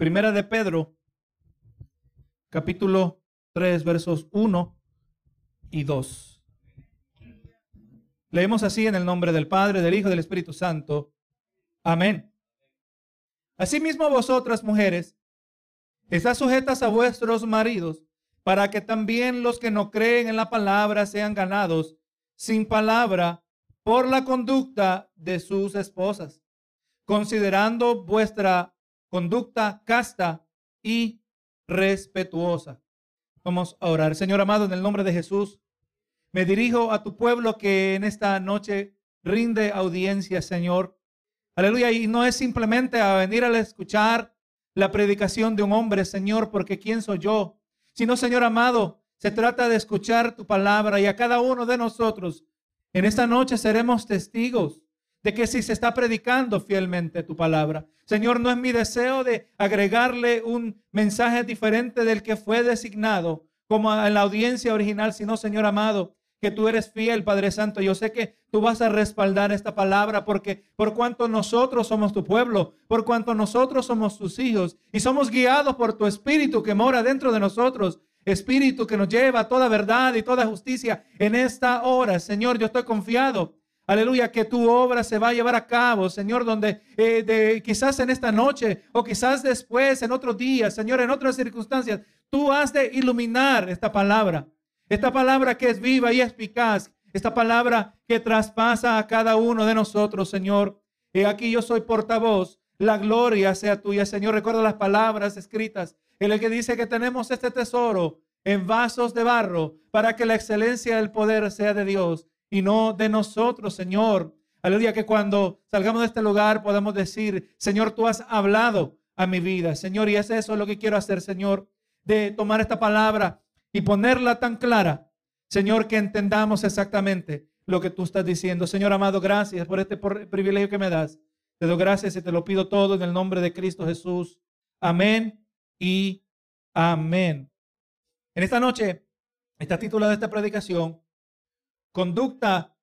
Primera de Pedro, capítulo 3, versos 1 y 2. Leemos así en el nombre del Padre, del Hijo y del Espíritu Santo. Amén. Asimismo vosotras, mujeres, estás sujetas a vuestros maridos, para que también los que no creen en la palabra sean ganados sin palabra por la conducta de sus esposas, considerando vuestra conducta casta y respetuosa. Vamos a orar. Señor amado, en el nombre de Jesús, me dirijo a tu pueblo que en esta noche rinde audiencia, Señor. Aleluya. Y no es simplemente a venir a escuchar la predicación de un hombre, Señor, porque ¿quién soy yo? Sino, Señor amado, se trata de escuchar tu palabra y a cada uno de nosotros en esta noche seremos testigos de que si se está predicando fielmente tu palabra. Señor, no es mi deseo de agregarle un mensaje diferente del que fue designado como en la audiencia original, sino, Señor amado, que tú eres fiel, Padre Santo. Yo sé que tú vas a respaldar esta palabra porque por cuanto nosotros somos tu pueblo, por cuanto nosotros somos tus hijos y somos guiados por tu espíritu que mora dentro de nosotros, espíritu que nos lleva a toda verdad y toda justicia en esta hora. Señor, yo estoy confiado. Aleluya, que tu obra se va a llevar a cabo, Señor, donde eh, quizás en esta noche o quizás después, en otros días, Señor, en otras circunstancias, tú has de iluminar esta palabra esta palabra que es viva y eficaz. Esta palabra que traspasa a cada uno de nosotros, Señor. Y aquí yo soy portavoz. La gloria sea tuya, Señor. Recuerda las palabras escritas en el que dice que tenemos este tesoro en vasos de barro para que la excelencia del poder sea de Dios y no de nosotros, Señor. Aleluya, que cuando salgamos de este lugar podamos decir, Señor, tú has hablado a mi vida, Señor, y es eso lo que quiero hacer, Señor, de tomar esta palabra y ponerla tan clara, Señor, que entendamos exactamente lo que tú estás diciendo. Señor amado, gracias por este privilegio que me das. Te doy gracias y te lo pido todo en el nombre de Cristo Jesús. Amén y amén. En esta noche está titulada esta predicación, Conducta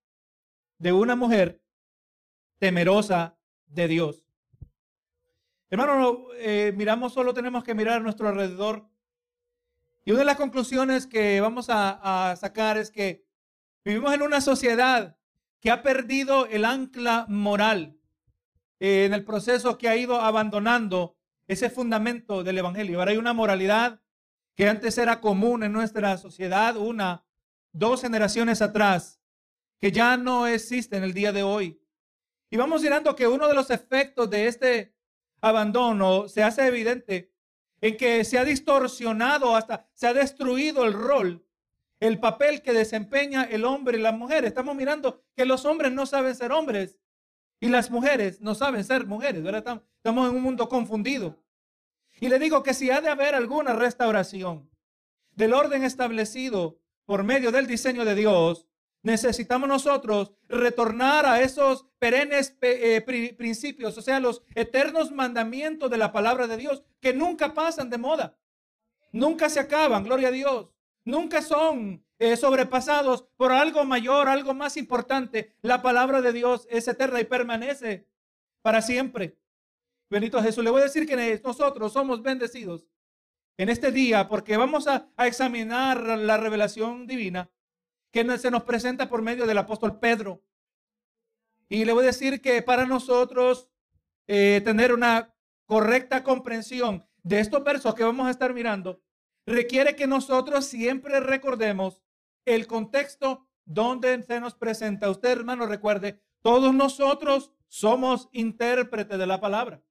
de una mujer temerosa de Dios. Hermano, eh, miramos, solo tenemos que mirar a nuestro alrededor y una de las conclusiones que vamos a, sacar es que vivimos en una sociedad que ha perdido el ancla moral eh, en el proceso que ha ido abandonando ese fundamento del Evangelio. Ahora hay una moralidad que antes era común en nuestra sociedad, una, dos generaciones atrás, que ya no existe en el día de hoy. Y vamos mirando que uno de los efectos de este abandono se hace evidente en que se ha distorsionado hasta se ha destruido el rol, el papel que desempeña el hombre y la mujer. Estamos mirando que los hombres no saben ser hombres y las mujeres no saben ser mujeres. Estamos en un mundo confundido. Y le digo que si ha de haber alguna restauración del orden establecido por medio del diseño de Dios, necesitamos nosotros retornar a esos perennes eh, principios, o sea, los eternos mandamientos de la palabra de Dios, que nunca pasan de moda, nunca se acaban, gloria a Dios, nunca son eh, sobrepasados por algo mayor, algo más importante. La palabra de Dios es eterna y permanece para siempre. Bendito Jesús, le voy a decir que nosotros somos bendecidos en este día porque vamos a examinar la revelación divina que se nos presenta por medio del apóstol Pedro. Y le voy a decir que para nosotros eh, tener una correcta comprensión de estos versos que vamos a estar mirando, requiere que nosotros siempre recordemos el contexto donde se nos presenta. Usted, hermano, recuerde, todos nosotros somos intérpretes de la palabra.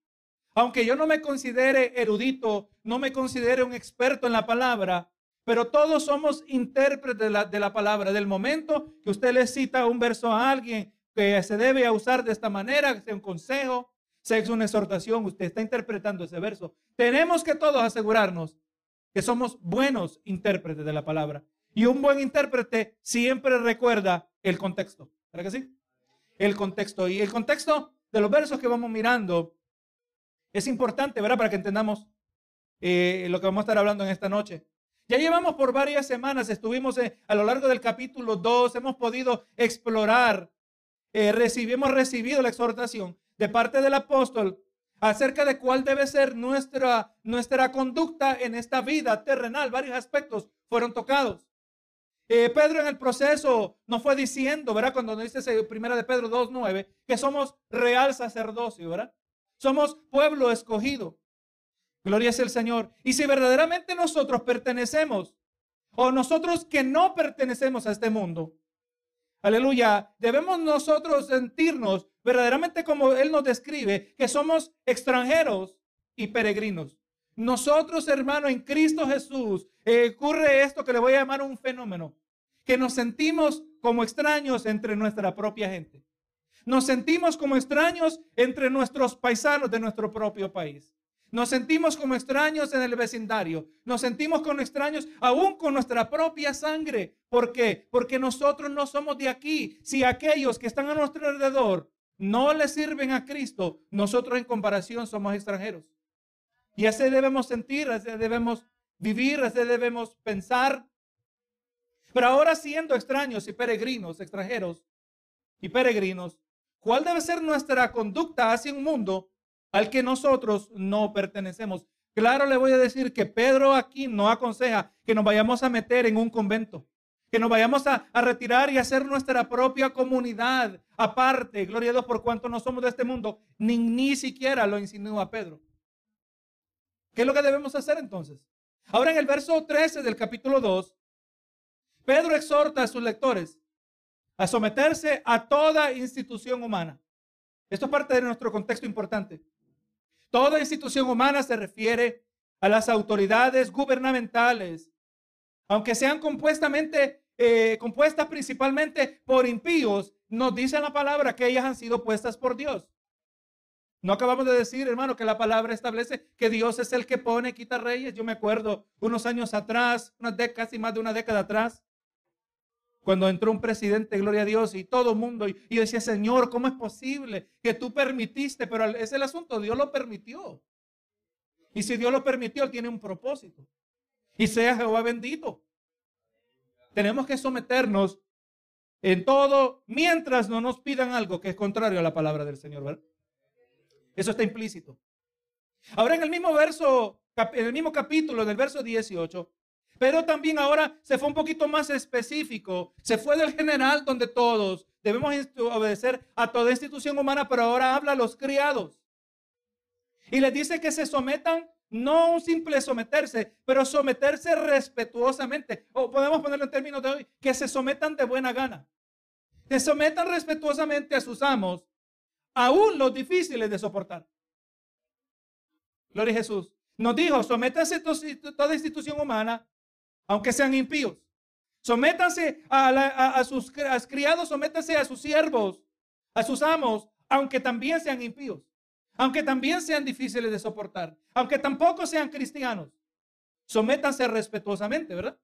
Aunque yo no me considere erudito, no me considere un experto en la palabra, pero todos somos intérpretes de la, de la, palabra. Del momento que usted le cita un verso a alguien que se debe usar de esta manera, sea un consejo, sea una exhortación, usted está interpretando ese verso. Tenemos que todos asegurarnos que somos buenos intérpretes de la palabra. Y un buen intérprete siempre recuerda el contexto. ¿Verdad que sí? El contexto. Y el contexto de los versos que vamos mirando es importante, ¿verdad? Para que entendamos eh, lo que vamos a estar hablando en esta noche. Ya llevamos por varias semanas, estuvimos eh, a lo largo del capítulo 2, hemos podido explorar, eh, recibimos recibido la exhortación de parte del apóstol acerca de cuál debe ser nuestra, nuestra conducta en esta vida terrenal. Varios aspectos fueron tocados. Eh, Pedro en el proceso nos fue diciendo, ¿verdad? Cuando nos dice primera de Pedro 2.9, que somos real sacerdocio, ¿verdad? Somos pueblo escogido. Gloria es el Señor. Y si verdaderamente nosotros pertenecemos, o nosotros que no pertenecemos a este mundo, aleluya, debemos nosotros sentirnos verdaderamente como Él nos describe, que somos extranjeros y peregrinos. Nosotros, hermano, en Cristo Jesús, eh, ocurre esto que le voy a llamar un fenómeno, que nos sentimos como extraños entre nuestra propia gente. Nos sentimos como extraños entre nuestros paisanos de nuestro propio país. Nos sentimos como extraños en el vecindario. Nos sentimos como extraños aún con nuestra propia sangre. ¿Por qué? Porque nosotros no somos de aquí. Si aquellos que están a nuestro alrededor no le sirven a Cristo, nosotros en comparación somos extranjeros. Y así debemos sentir, así debemos vivir, así debemos pensar. Pero ahora siendo extraños y peregrinos, extranjeros y peregrinos, ¿cuál debe ser nuestra conducta hacia un mundo al que nosotros no pertenecemos? Claro, le voy a decir que Pedro aquí no aconseja que nos vayamos a meter en un convento que nos vayamos a, retirar y hacer nuestra propia comunidad aparte. Gloria a Dios por cuanto no somos de este mundo. Ni, ni siquiera lo insinúa Pedro. ¿Qué es lo que debemos hacer entonces? Ahora en el verso 13 del capítulo 2, Pedro exhorta a sus lectores a someterse a toda institución humana. Esto es parte de nuestro contexto importante. Toda institución humana se refiere a las autoridades gubernamentales, aunque sean compuestamente, eh, compuestas principalmente por impíos, nos dice la palabra que ellas han sido puestas por Dios. No acabamos de decir, hermano, que la palabra establece que Dios es el que pone, quita reyes. Yo me acuerdo unos años atrás, unas décadas y más de una década atrás, cuando entró un presidente, gloria a Dios, y todo el mundo, y, yo decía, Señor, ¿cómo es posible que tú permitiste? Pero es el asunto, Dios lo permitió. Y si Dios lo permitió, tiene un propósito. Y sea Jehová bendito. Tenemos que someternos en todo mientras no nos pidan algo que es contrario a la palabra del Señor, ¿verdad? Eso está implícito. Ahora en el mismo verso, en el mismo capítulo del verso 18, pero también ahora se fue un poquito más específico. Se fue del general donde todos debemos obedecer a toda institución humana, pero ahora habla a los criados. Y les dice que se sometan no un simple someterse, pero someterse respetuosamente. O podemos ponerlo en términos de hoy, que se sometan de buena gana. Que sometan respetuosamente a sus amos, aún los difíciles de soportar. Gloria a Jesús. Nos dijo, sométanse a toda institución humana, aunque sean impíos. Sométanse a, sus criados, sométanse a sus siervos, a sus amos, aunque también sean impíos aunque también sean difíciles de soportar, aunque tampoco sean cristianos. Sométanse respetuosamente, ¿verdad?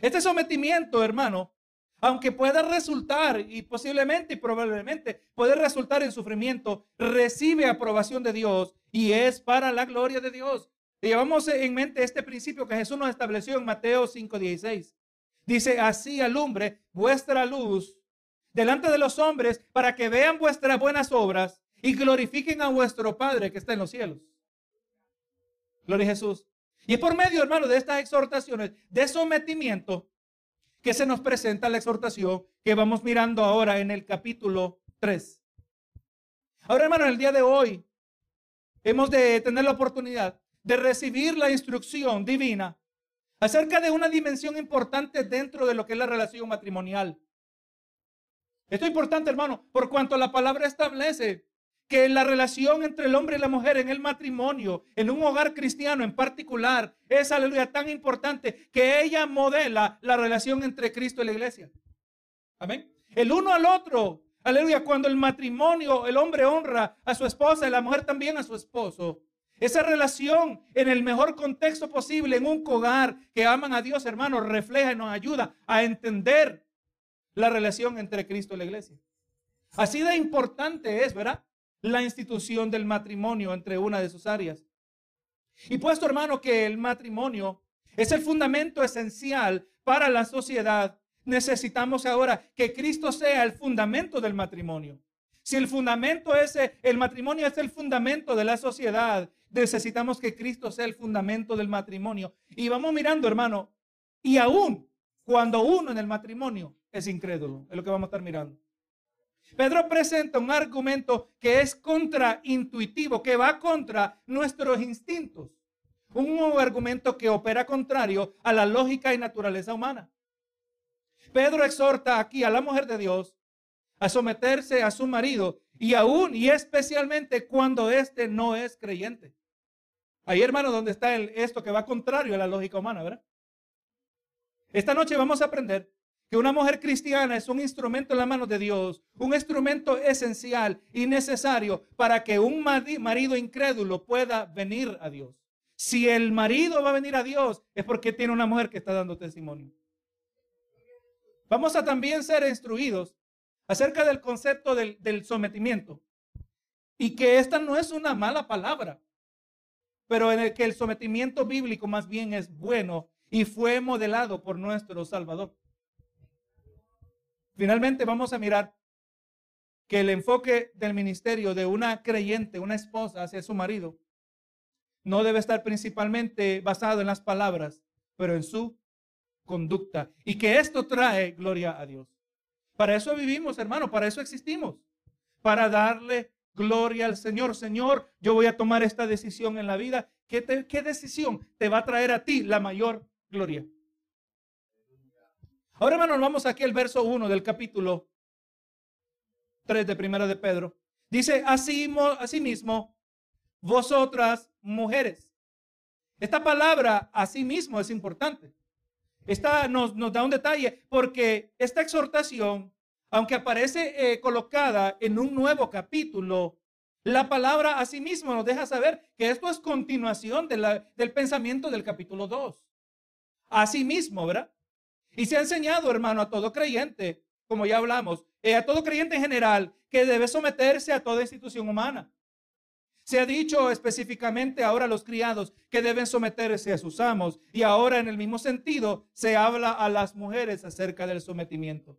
Este sometimiento, hermano, aunque pueda resultar y posiblemente y probablemente puede resultar en sufrimiento, recibe aprobación de Dios y es para la gloria de Dios. Llevamos en mente este principio que Jesús nos estableció en Mateo 5:16. Dice, así alumbre vuestra luz delante de los hombres para que vean vuestras buenas obras y glorifiquen a vuestro Padre que está en los cielos. Gloria a Jesús. Y es por medio, hermano, de estas exhortaciones de sometimiento que se nos presenta la exhortación que vamos mirando ahora en el capítulo 3. Ahora, hermano, en el día de hoy hemos de tener la oportunidad de recibir la instrucción divina acerca de una dimensión importante dentro de lo que es la relación matrimonial. Esto es importante, hermano, por cuanto la palabra establece que la relación entre el hombre y la mujer en el matrimonio, en un hogar cristiano en particular, es, aleluya, tan importante que ella modela la relación entre Cristo y la iglesia. Amén. El uno al otro, aleluya, cuando el matrimonio, el hombre honra a su esposa y la mujer también a su esposo. Esa relación en el mejor contexto posible, en un hogar que aman a Dios, hermanos, refleja y nos ayuda a entender la relación entre Cristo y la iglesia. Así de importante es, ¿verdad? la institución del matrimonio entre una de sus áreas. Y puesto, hermano, que el matrimonio es el fundamento esencial para la sociedad, necesitamos ahora que Cristo sea el fundamento del matrimonio. Si el fundamento es, el matrimonio es el fundamento de la sociedad, necesitamos que Cristo sea el fundamento del matrimonio. Y vamos mirando, hermano, y aún cuando uno en el matrimonio es incrédulo, es lo que vamos a estar mirando. Pedro presenta un argumento que es contraintuitivo, que va contra nuestros instintos. Un argumento que opera contrario a la lógica y naturaleza humana. Pedro exhorta aquí a la mujer de Dios a someterse a su marido y aún y especialmente cuando éste no es creyente. Ahí, hermano, donde está el, esto que va contrario a la lógica humana, ¿verdad? Esta noche vamos a aprender que una mujer cristiana es un instrumento en la mano de Dios, un instrumento esencial y necesario para que un marido incrédulo pueda venir a Dios. Si el marido va a venir a Dios es porque tiene una mujer que está dando testimonio. Vamos a también ser instruidos acerca del concepto del, sometimiento y que esta no es una mala palabra, pero en el que el sometimiento bíblico más bien es bueno y fue modelado por nuestro Salvador. Finalmente vamos a mirar que el enfoque del ministerio de una creyente, una esposa hacia su marido, no debe estar principalmente basado en las palabras, pero en su conducta. Y que esto trae gloria a Dios. Para eso vivimos, hermano, para eso existimos. Para darle gloria al Señor. Señor, yo voy a tomar esta decisión en la vida. ¿Qué, ¿Qué, decisión te va a traer a ti la mayor gloria? Ahora, hermano, vamos aquí al verso 1 del capítulo 3 de Primera de Pedro. Dice, así, así mismo, vosotras mujeres. Esta palabra, así mismo, es importante. Esta nos, da un detalle porque esta exhortación, aunque aparece eh, colocada en un nuevo capítulo, la palabra asimismo nos deja saber que esto es continuación del pensamiento del capítulo 2. Asimismo, ¿verdad? Y se ha enseñado, hermano, a todo creyente, como ya hablamos, eh, a todo creyente en general, que debe someterse a toda institución humana. Se ha dicho específicamente ahora a los criados que deben someterse a sus amos y ahora en el mismo sentido se habla a las mujeres acerca del sometimiento.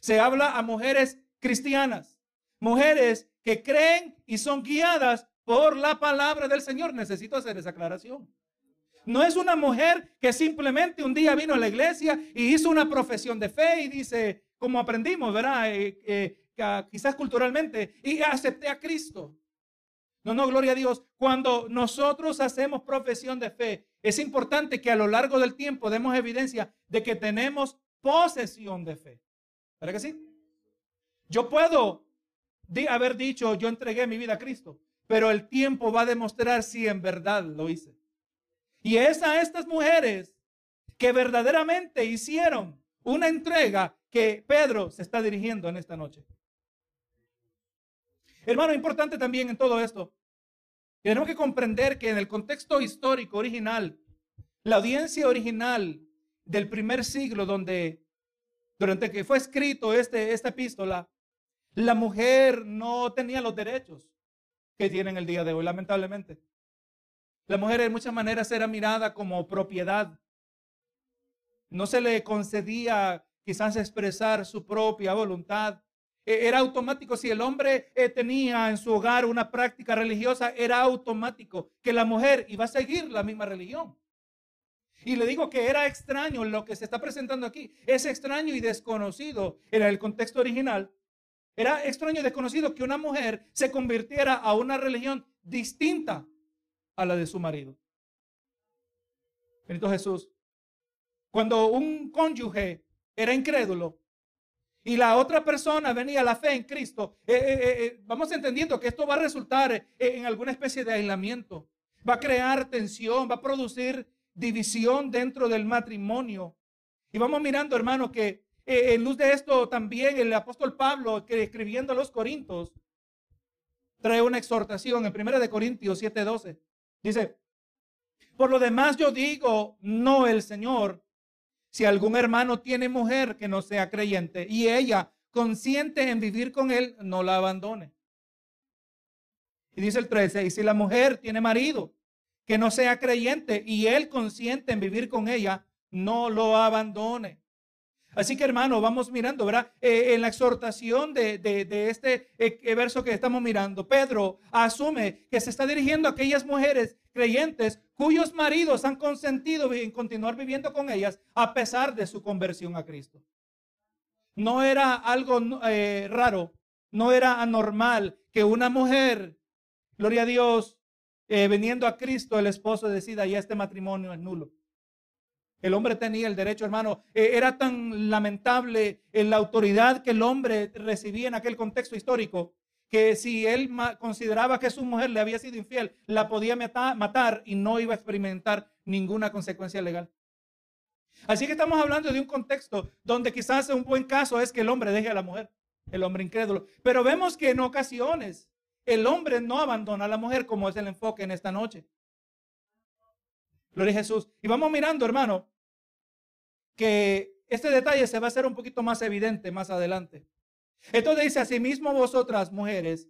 Se habla a mujeres cristianas, mujeres que creen y son guiadas por la palabra del Señor. Necesito hacer esa aclaración. No es una mujer que simplemente un día vino a la iglesia y hizo una profesión de fe y dice, como aprendimos, ¿verdad? Eh, eh, quizás culturalmente, y acepté a Cristo. No, no, gloria a Dios. Cuando nosotros hacemos profesión de fe, es importante que a lo largo del tiempo demos evidencia de que tenemos posesión de fe. ¿Verdad que sí? Yo puedo haber dicho, yo entregué mi vida a Cristo, pero el tiempo va a demostrar si en verdad lo hice. Y es a estas mujeres que verdaderamente hicieron una entrega que Pedro se está dirigiendo en esta noche. Hermano, importante también en todo esto, tenemos que comprender que en el contexto histórico original, la audiencia original del primer siglo, donde durante que fue escrito este, esta epístola, la mujer no tenía los derechos que tienen el día de hoy, lamentablemente. La mujer de muchas maneras era mirada como propiedad. No se le concedía quizás expresar su propia voluntad. E, era automático. Si el hombre eh, tenía en su hogar una práctica religiosa, era automático que la mujer iba a seguir la misma religión. Y le digo que era extraño lo que se está presentando aquí. Es extraño y desconocido en el contexto original. Era extraño y desconocido que una mujer se convirtiera a una religión distinta a la de su marido. Benito Jesús. Cuando un cónyuge era incrédulo, y la otra persona venía a la fe en Cristo, eh, eh, eh, vamos entendiendo que esto va a resultar en alguna especie de aislamiento, va a crear tensión, va a producir división dentro del matrimonio. Y vamos mirando, hermano, que en luz de esto también el apóstol Pablo, que escribiendo a los Corintios, trae una exhortación en 1 de Corintios 7:12. Dice, por lo demás yo digo, no el Señor, si algún hermano tiene mujer que no sea creyente y ella consiente en vivir con él, no la abandone. Y dice el 13, y si la mujer tiene marido que no sea creyente y él consiente en vivir con ella, no lo abandone. Así que hermano, vamos mirando, ¿verdad? Eh, en la exhortación de, este eh, verso que estamos mirando, Pedro asume que se está dirigiendo a aquellas mujeres creyentes cuyos maridos han consentido en continuar viviendo con ellas a pesar de su conversión a Cristo. No era algo eh, raro, no era anormal que una mujer, gloria a Dios, veniendo a Cristo, el esposo decida, ya este matrimonio es nulo. El hombre tenía el derecho, hermano. Eh, era tan lamentable la autoridad que el hombre recibía en aquel contexto histórico que si él consideraba que su mujer le había sido infiel, la podía matar y no iba a experimentar ninguna consecuencia legal. Así que estamos hablando de un contexto donde quizás un buen caso es que el hombre deje a la mujer, el hombre incrédulo. Pero vemos que en ocasiones el hombre no abandona a la mujer como es el enfoque en esta noche. Gloria a Jesús. Y vamos mirando, hermano, que este detalle se va a hacer un poquito más evidente más adelante. Entonces dice, asimismo vosotras, mujeres,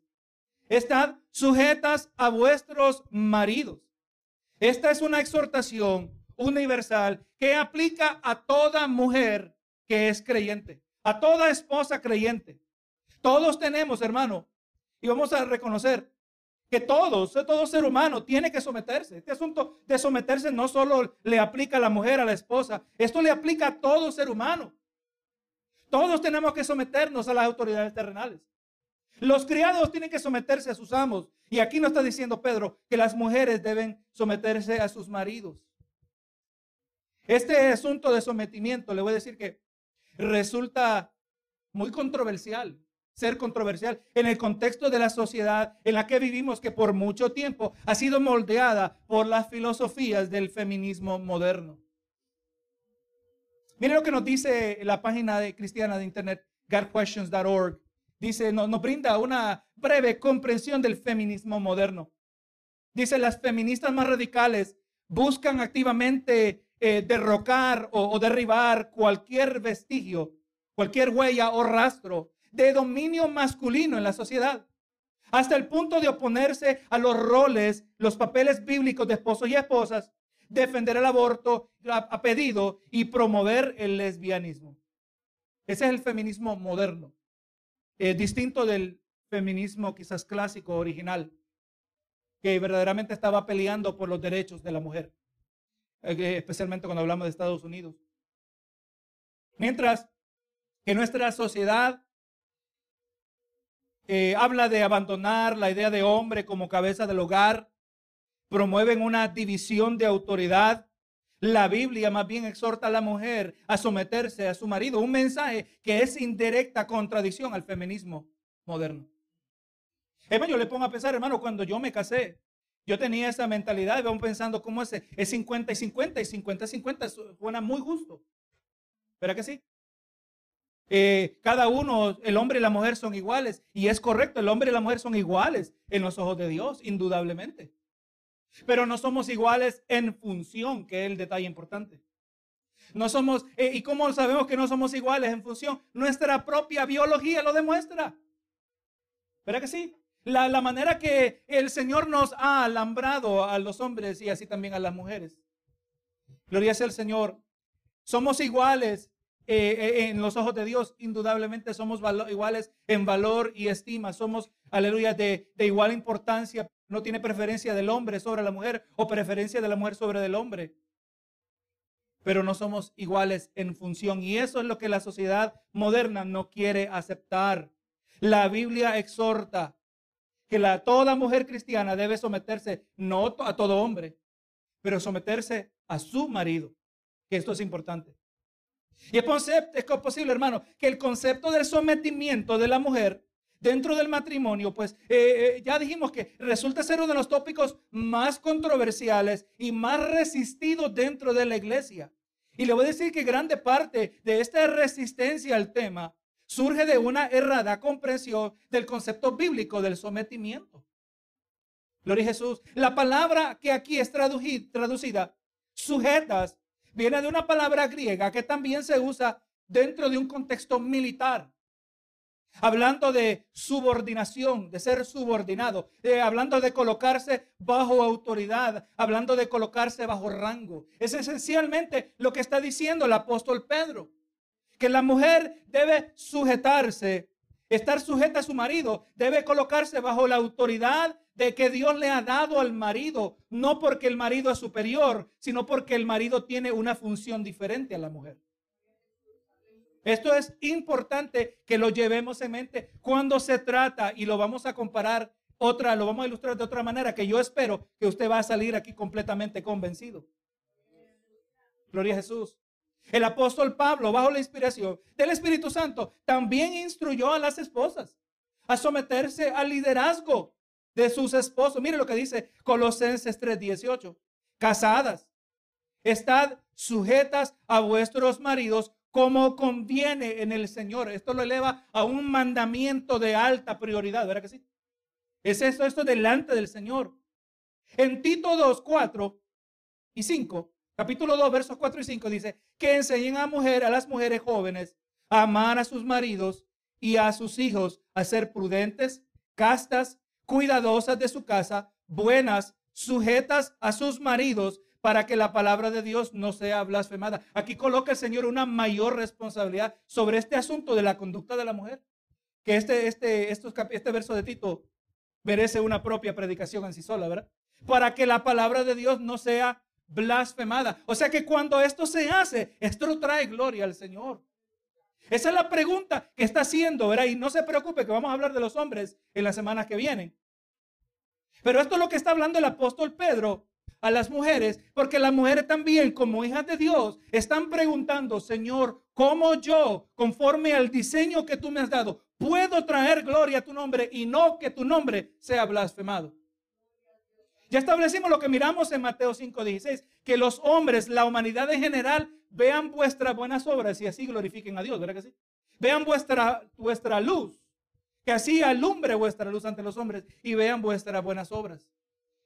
estad sujetas a vuestros maridos. Esta es una exhortación universal que aplica a toda mujer que es creyente, a toda esposa creyente. Todos tenemos, hermano, y vamos a reconocer que todos, todo ser humano tiene que someterse. Este asunto de someterse no solo le aplica a la mujer, a la esposa, esto le aplica a todo ser humano. Todos tenemos que someternos a las autoridades terrenales. Los criados tienen que someterse a sus amos. Y aquí no está diciendo Pedro que las mujeres deben someterse a sus maridos. Este asunto de sometimiento, le voy a decir que resulta muy controversial ser controversial en el contexto de la sociedad en la que vivimos, que por mucho tiempo ha sido moldeada por las filosofías del feminismo moderno. Mire lo que nos dice la página de cristiana de internet, godquestions.org. Dice, nos, brinda una breve comprensión del feminismo moderno. Dice, las feministas más radicales buscan activamente eh, derrocar o derribar cualquier vestigio, cualquier huella o rastro de dominio masculino en la sociedad, hasta el punto de oponerse a los roles, los papeles bíblicos de esposos y esposas, defender el aborto a, pedido y promover el lesbianismo. Ese es el feminismo moderno, eh, distinto del feminismo quizás clásico original, que verdaderamente estaba peleando por los derechos de la mujer, eh, especialmente cuando hablamos de Estados Unidos. Mientras que nuestra sociedad eh, habla de abandonar la idea de hombre como cabeza del hogar, promueven una división de autoridad. La Biblia más bien exhorta a la mujer a someterse a su marido, un mensaje que es indirecta contradicción al feminismo moderno. Hermano, yo le pongo a pensar, hermano, cuando yo me casé, yo tenía esa mentalidad vamos pensando cómo es, es 50 y 50 y 50 y 50, suena muy justo. ¿Verdad que sí? Eh, cada uno, el hombre y la mujer son iguales. Y es correcto, el hombre y la mujer son iguales en los ojos de Dios, indudablemente. Pero no somos iguales en función, que es el detalle importante. No somos, eh, ¿y cómo sabemos que no somos iguales en función? Nuestra propia biología lo demuestra. ¿Verdad que sí? La, la manera que el Señor nos ha alambrado a los hombres y así también a las mujeres. Gloria sea el Señor. Somos iguales eh, eh, en los ojos de Dios, indudablemente somos iguales en valor y estima. Somos, aleluya, de, de igual importancia. No tiene preferencia del hombre sobre la mujer o preferencia de la mujer sobre el hombre. Pero no somos iguales en función. Y eso es lo que la sociedad moderna no quiere aceptar. La Biblia exhorta que la, toda mujer cristiana debe someterse no a todo hombre, pero someterse a su marido, que esto es importante. Y es posible, hermano, que el concepto del sometimiento de la mujer dentro del matrimonio, pues eh, eh, ya dijimos que resulta ser uno de los tópicos más controversiales y más resistidos dentro de la iglesia. Y le voy a decir que grande parte de esta resistencia al tema surge de una errada comprensión del concepto bíblico del sometimiento. Gloria a Jesús. La palabra que aquí es traducida, sujetas, viene de una palabra griega que también se usa dentro de un contexto militar. Hablando de subordinación, de ser subordinado, eh, hablando de colocarse bajo autoridad, hablando de colocarse bajo rango. Es esencialmente lo que está diciendo el apóstol Pedro. que la mujer debe sujetarse, estar sujeta a su marido, debe colocarse bajo la autoridad de que Dios le ha dado al marido, no porque el marido es superior, sino porque el marido tiene una función diferente a la mujer. Esto es importante que lo llevemos en mente cuando se trata y lo vamos a comparar otra, lo vamos a ilustrar de otra manera que yo espero que usted va a salir aquí completamente convencido. Gloria a Jesús. El apóstol Pablo, bajo la inspiración del Espíritu Santo, también instruyó a las esposas a someterse al liderazgo de sus esposos. Mire lo que dice Colosenses 3:18. Casadas, estad sujetas a vuestros maridos como conviene en el Señor. Esto lo eleva a un mandamiento de alta prioridad, ¿verdad que sí? Es esto, esto delante del Señor. En Tito 2, 4 y 5, capítulo 2, versos 4 y 5 dice, que enseñen a mujer, a las mujeres jóvenes a amar a sus maridos y a sus hijos, a ser prudentes, castas, cuidadosas de su casa, buenas, sujetas a sus maridos, para que la palabra de Dios no sea blasfemada. Aquí coloca el Señor una mayor responsabilidad sobre este asunto de la conducta de la mujer. Que este, este, este verso de Tito merece una propia predicación en sí sola, ¿verdad? Para que la palabra de Dios no sea blasfemada. O sea que cuando esto se hace, esto trae gloria al Señor. Esa es la pregunta que está haciendo, ¿verdad? Y no se preocupe que vamos a hablar de los hombres en las semanas que vienen. Pero esto es lo que está hablando el apóstol Pedro a las mujeres, porque las mujeres también, como hijas de Dios, están preguntando, Señor, ¿cómo yo, conforme al diseño que tú me has dado, puedo traer gloria a tu nombre y no que tu nombre sea blasfemado? Ya establecimos lo que miramos en Mateo 5:16, que los hombres, la humanidad en general, vean vuestras buenas obras y así glorifiquen a Dios, ¿verdad que sí? Vean vuestra, vuestra luz, que así alumbre vuestra luz ante los hombres y vean vuestras buenas obras.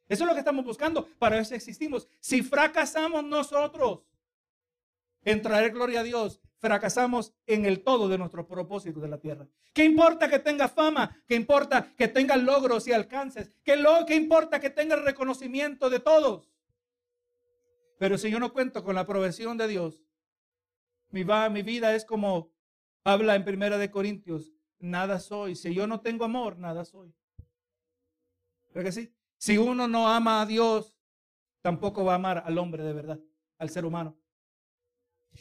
Eso es lo que estamos buscando. Para eso existimos. Si fracasamos nosotros en traer gloria a Dios, fracasamos en el todo de nuestros propósitos de la tierra. ¿Qué importa que tenga fama? ¿Qué importa que tenga logros y alcances? ¿Qué, lo, qué importa que tenga el reconocimiento de todos? Pero si yo no cuento con la provisión de Dios, mi, va, mi vida es como habla en Primera de Corintios, nada soy. Si yo no tengo amor, nada soy. ¿Verdad que sí? Si uno no ama a Dios, tampoco va a amar al hombre de verdad, al ser humano.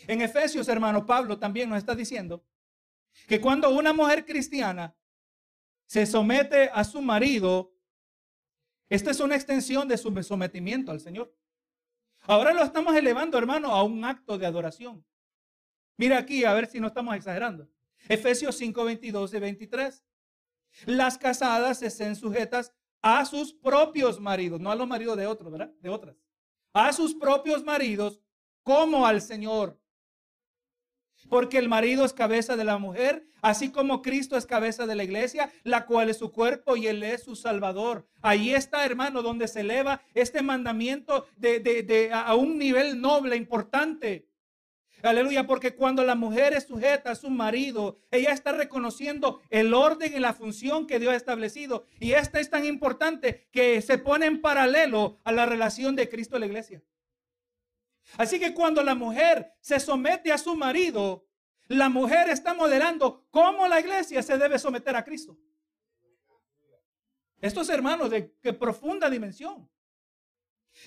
En Efesios, hermano, Pablo también nos está diciendo que cuando una mujer cristiana se somete a su marido, esta es una extensión de su sometimiento al Señor. Ahora lo estamos elevando, hermano, a un acto de adoración. Mira aquí, a ver si no estamos exagerando. Efesios 5, 22 y 23. Las casadas estén sujetas a sus propios maridos, no a los maridos de otros, ¿verdad? De otras. A sus propios maridos como al Señor. Porque el marido es cabeza de la mujer, así como Cristo es cabeza de la iglesia, la cual es su cuerpo y él es su salvador. Ahí está, hermano, donde se eleva este mandamiento de, de, a un nivel noble, importante. Aleluya, porque cuando la mujer es sujeta a su marido, ella está reconociendo el orden y la función que Dios ha establecido. Y esta es tan importante que se pone en paralelo a la relación de Cristo a la iglesia. Así que cuando la mujer se somete a su marido, la mujer está modelando cómo la iglesia se debe someter a Cristo. Estos hermanos de profunda dimensión.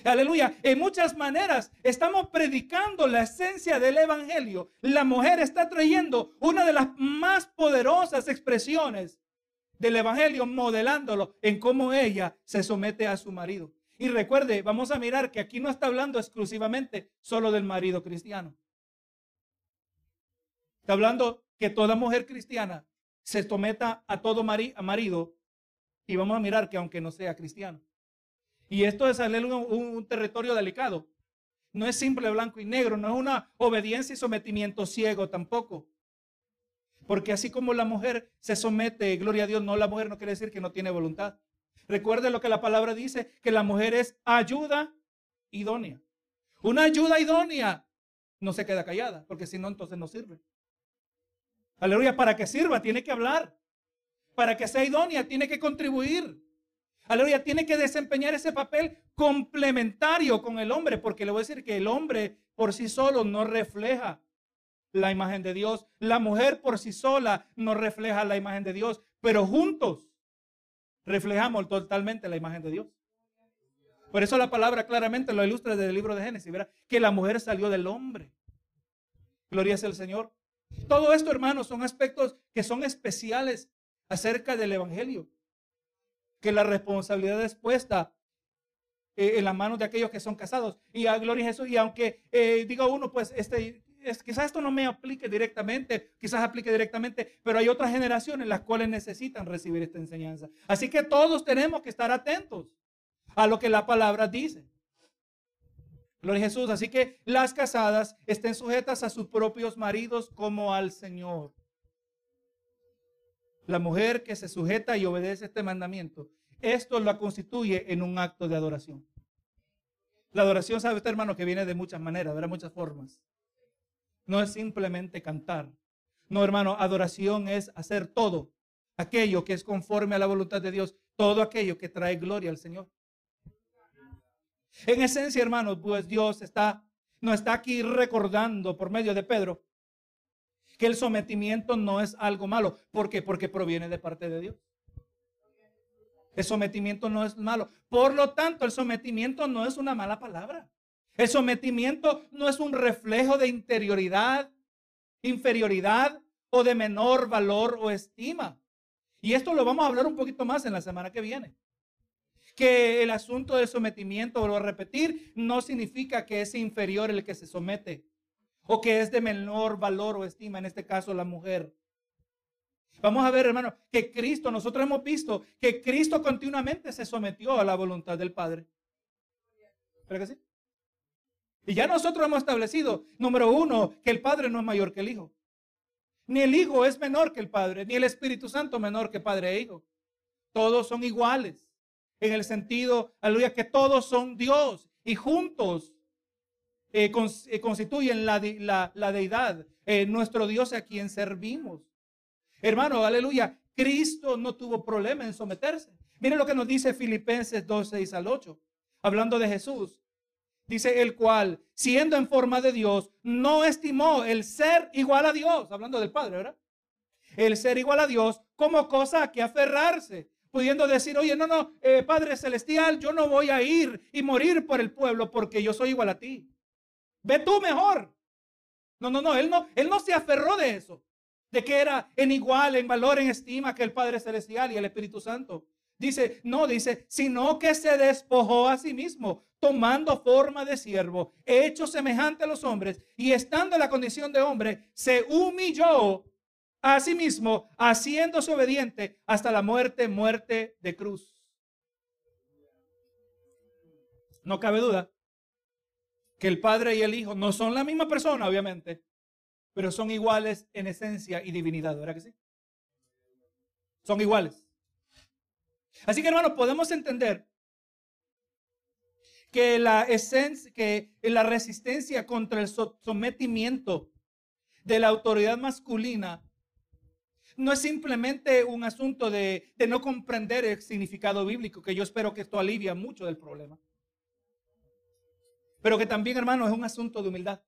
Aleluya. En muchas maneras estamos predicando la esencia del Evangelio. La mujer está trayendo una de las más poderosas expresiones del Evangelio, modelándolo en cómo ella se somete a su marido. Y recuerde, vamos a mirar que aquí no está hablando exclusivamente solo del marido cristiano. Está hablando que toda mujer cristiana se someta a todo marido y vamos a mirar que aunque no sea cristiano. Y esto es un, un territorio delicado. No es simple blanco y negro, no es una obediencia y sometimiento ciego tampoco. Porque así como la mujer se somete, gloria a Dios, no la mujer no quiere decir que no tiene voluntad. Recuerde lo que la palabra dice, que la mujer es ayuda idónea. Una ayuda idónea no se queda callada, porque si no, entonces no sirve. Aleluya, para que sirva, tiene que hablar. Para que sea idónea, tiene que contribuir. Aleluya, tiene que desempeñar ese papel complementario con el hombre, porque le voy a decir que el hombre por sí solo no refleja la imagen de Dios. La mujer por sí sola no refleja la imagen de Dios, pero juntos reflejamos totalmente la imagen de Dios. Por eso la palabra claramente lo ilustra desde el libro de Génesis, ¿verdad? Que la mujer salió del hombre. Gloria sea el Señor. Todo esto, hermanos, son aspectos que son especiales acerca del Evangelio. Que la responsabilidad es puesta eh, en las manos de aquellos que son casados. Y a gloria Jesús. Y aunque eh, diga uno, pues este, es, quizás esto no me aplique directamente, quizás aplique directamente, pero hay otras generaciones las cuales necesitan recibir esta enseñanza. Así que todos tenemos que estar atentos a lo que la palabra dice. Gloria Jesús. Así que las casadas estén sujetas a sus propios maridos como al Señor. La mujer que se sujeta y obedece este mandamiento, esto la constituye en un acto de adoración. La adoración, sabe usted, hermano, que viene de muchas maneras, de muchas formas. No es simplemente cantar. No, hermano, adoración es hacer todo aquello que es conforme a la voluntad de Dios, todo aquello que trae gloria al Señor. En esencia, hermanos, pues Dios está, no está aquí recordando por medio de Pedro que el sometimiento no es algo malo. ¿Por qué? Porque proviene de parte de Dios. El sometimiento no es malo. Por lo tanto, el sometimiento no es una mala palabra. El sometimiento no es un reflejo de interioridad, inferioridad o de menor valor o estima. Y esto lo vamos a hablar un poquito más en la semana que viene que el asunto del sometimiento, vuelvo a repetir, no significa que es inferior el que se somete o que es de menor valor o estima, en este caso la mujer. Vamos a ver, hermano, que Cristo, nosotros hemos visto que Cristo continuamente se sometió a la voluntad del Padre. ¿Pero que sí? Y ya nosotros hemos establecido, número uno, que el Padre no es mayor que el Hijo. Ni el Hijo es menor que el Padre, ni el Espíritu Santo menor que Padre e Hijo. Todos son iguales en el sentido, aleluya, que todos son Dios y juntos eh, eh, constituyen la, deidad, eh, nuestro Dios a quien servimos. Hermano, aleluya, Cristo no tuvo problema en someterse. Miren lo que nos dice Filipenses 2, 6 al 8, hablando de Jesús. Dice el cual, siendo en forma de Dios, no estimó el ser igual a Dios, hablando del Padre, ¿verdad? El ser igual a Dios como cosa a que aferrarse, pudiendo decir, oye, no, no, eh, Padre Celestial, yo no voy a ir y morir por el pueblo porque yo soy igual a ti. Ve tú mejor. No, no, no, él no, él no se aferró de eso, de que era en igual, en valor, en estima que el Padre Celestial y el Espíritu Santo. Dice, no, dice, sino que se despojó a sí mismo, tomando forma de siervo, hecho semejante a los hombres, y estando en la condición de hombre, se humilló Asimismo, haciéndose obediente hasta la muerte, muerte de cruz. No cabe duda que el Padre y el Hijo no son la misma persona, obviamente, pero son iguales en esencia y divinidad, ¿verdad que sí? Son iguales. Así que, hermanos, podemos entender que la esencia, que la resistencia contra el sometimiento de la autoridad masculina no es simplemente un asunto de, no comprender el significado bíblico, que yo espero que esto alivia mucho del problema. Pero que también, hermano, es un asunto de humildad.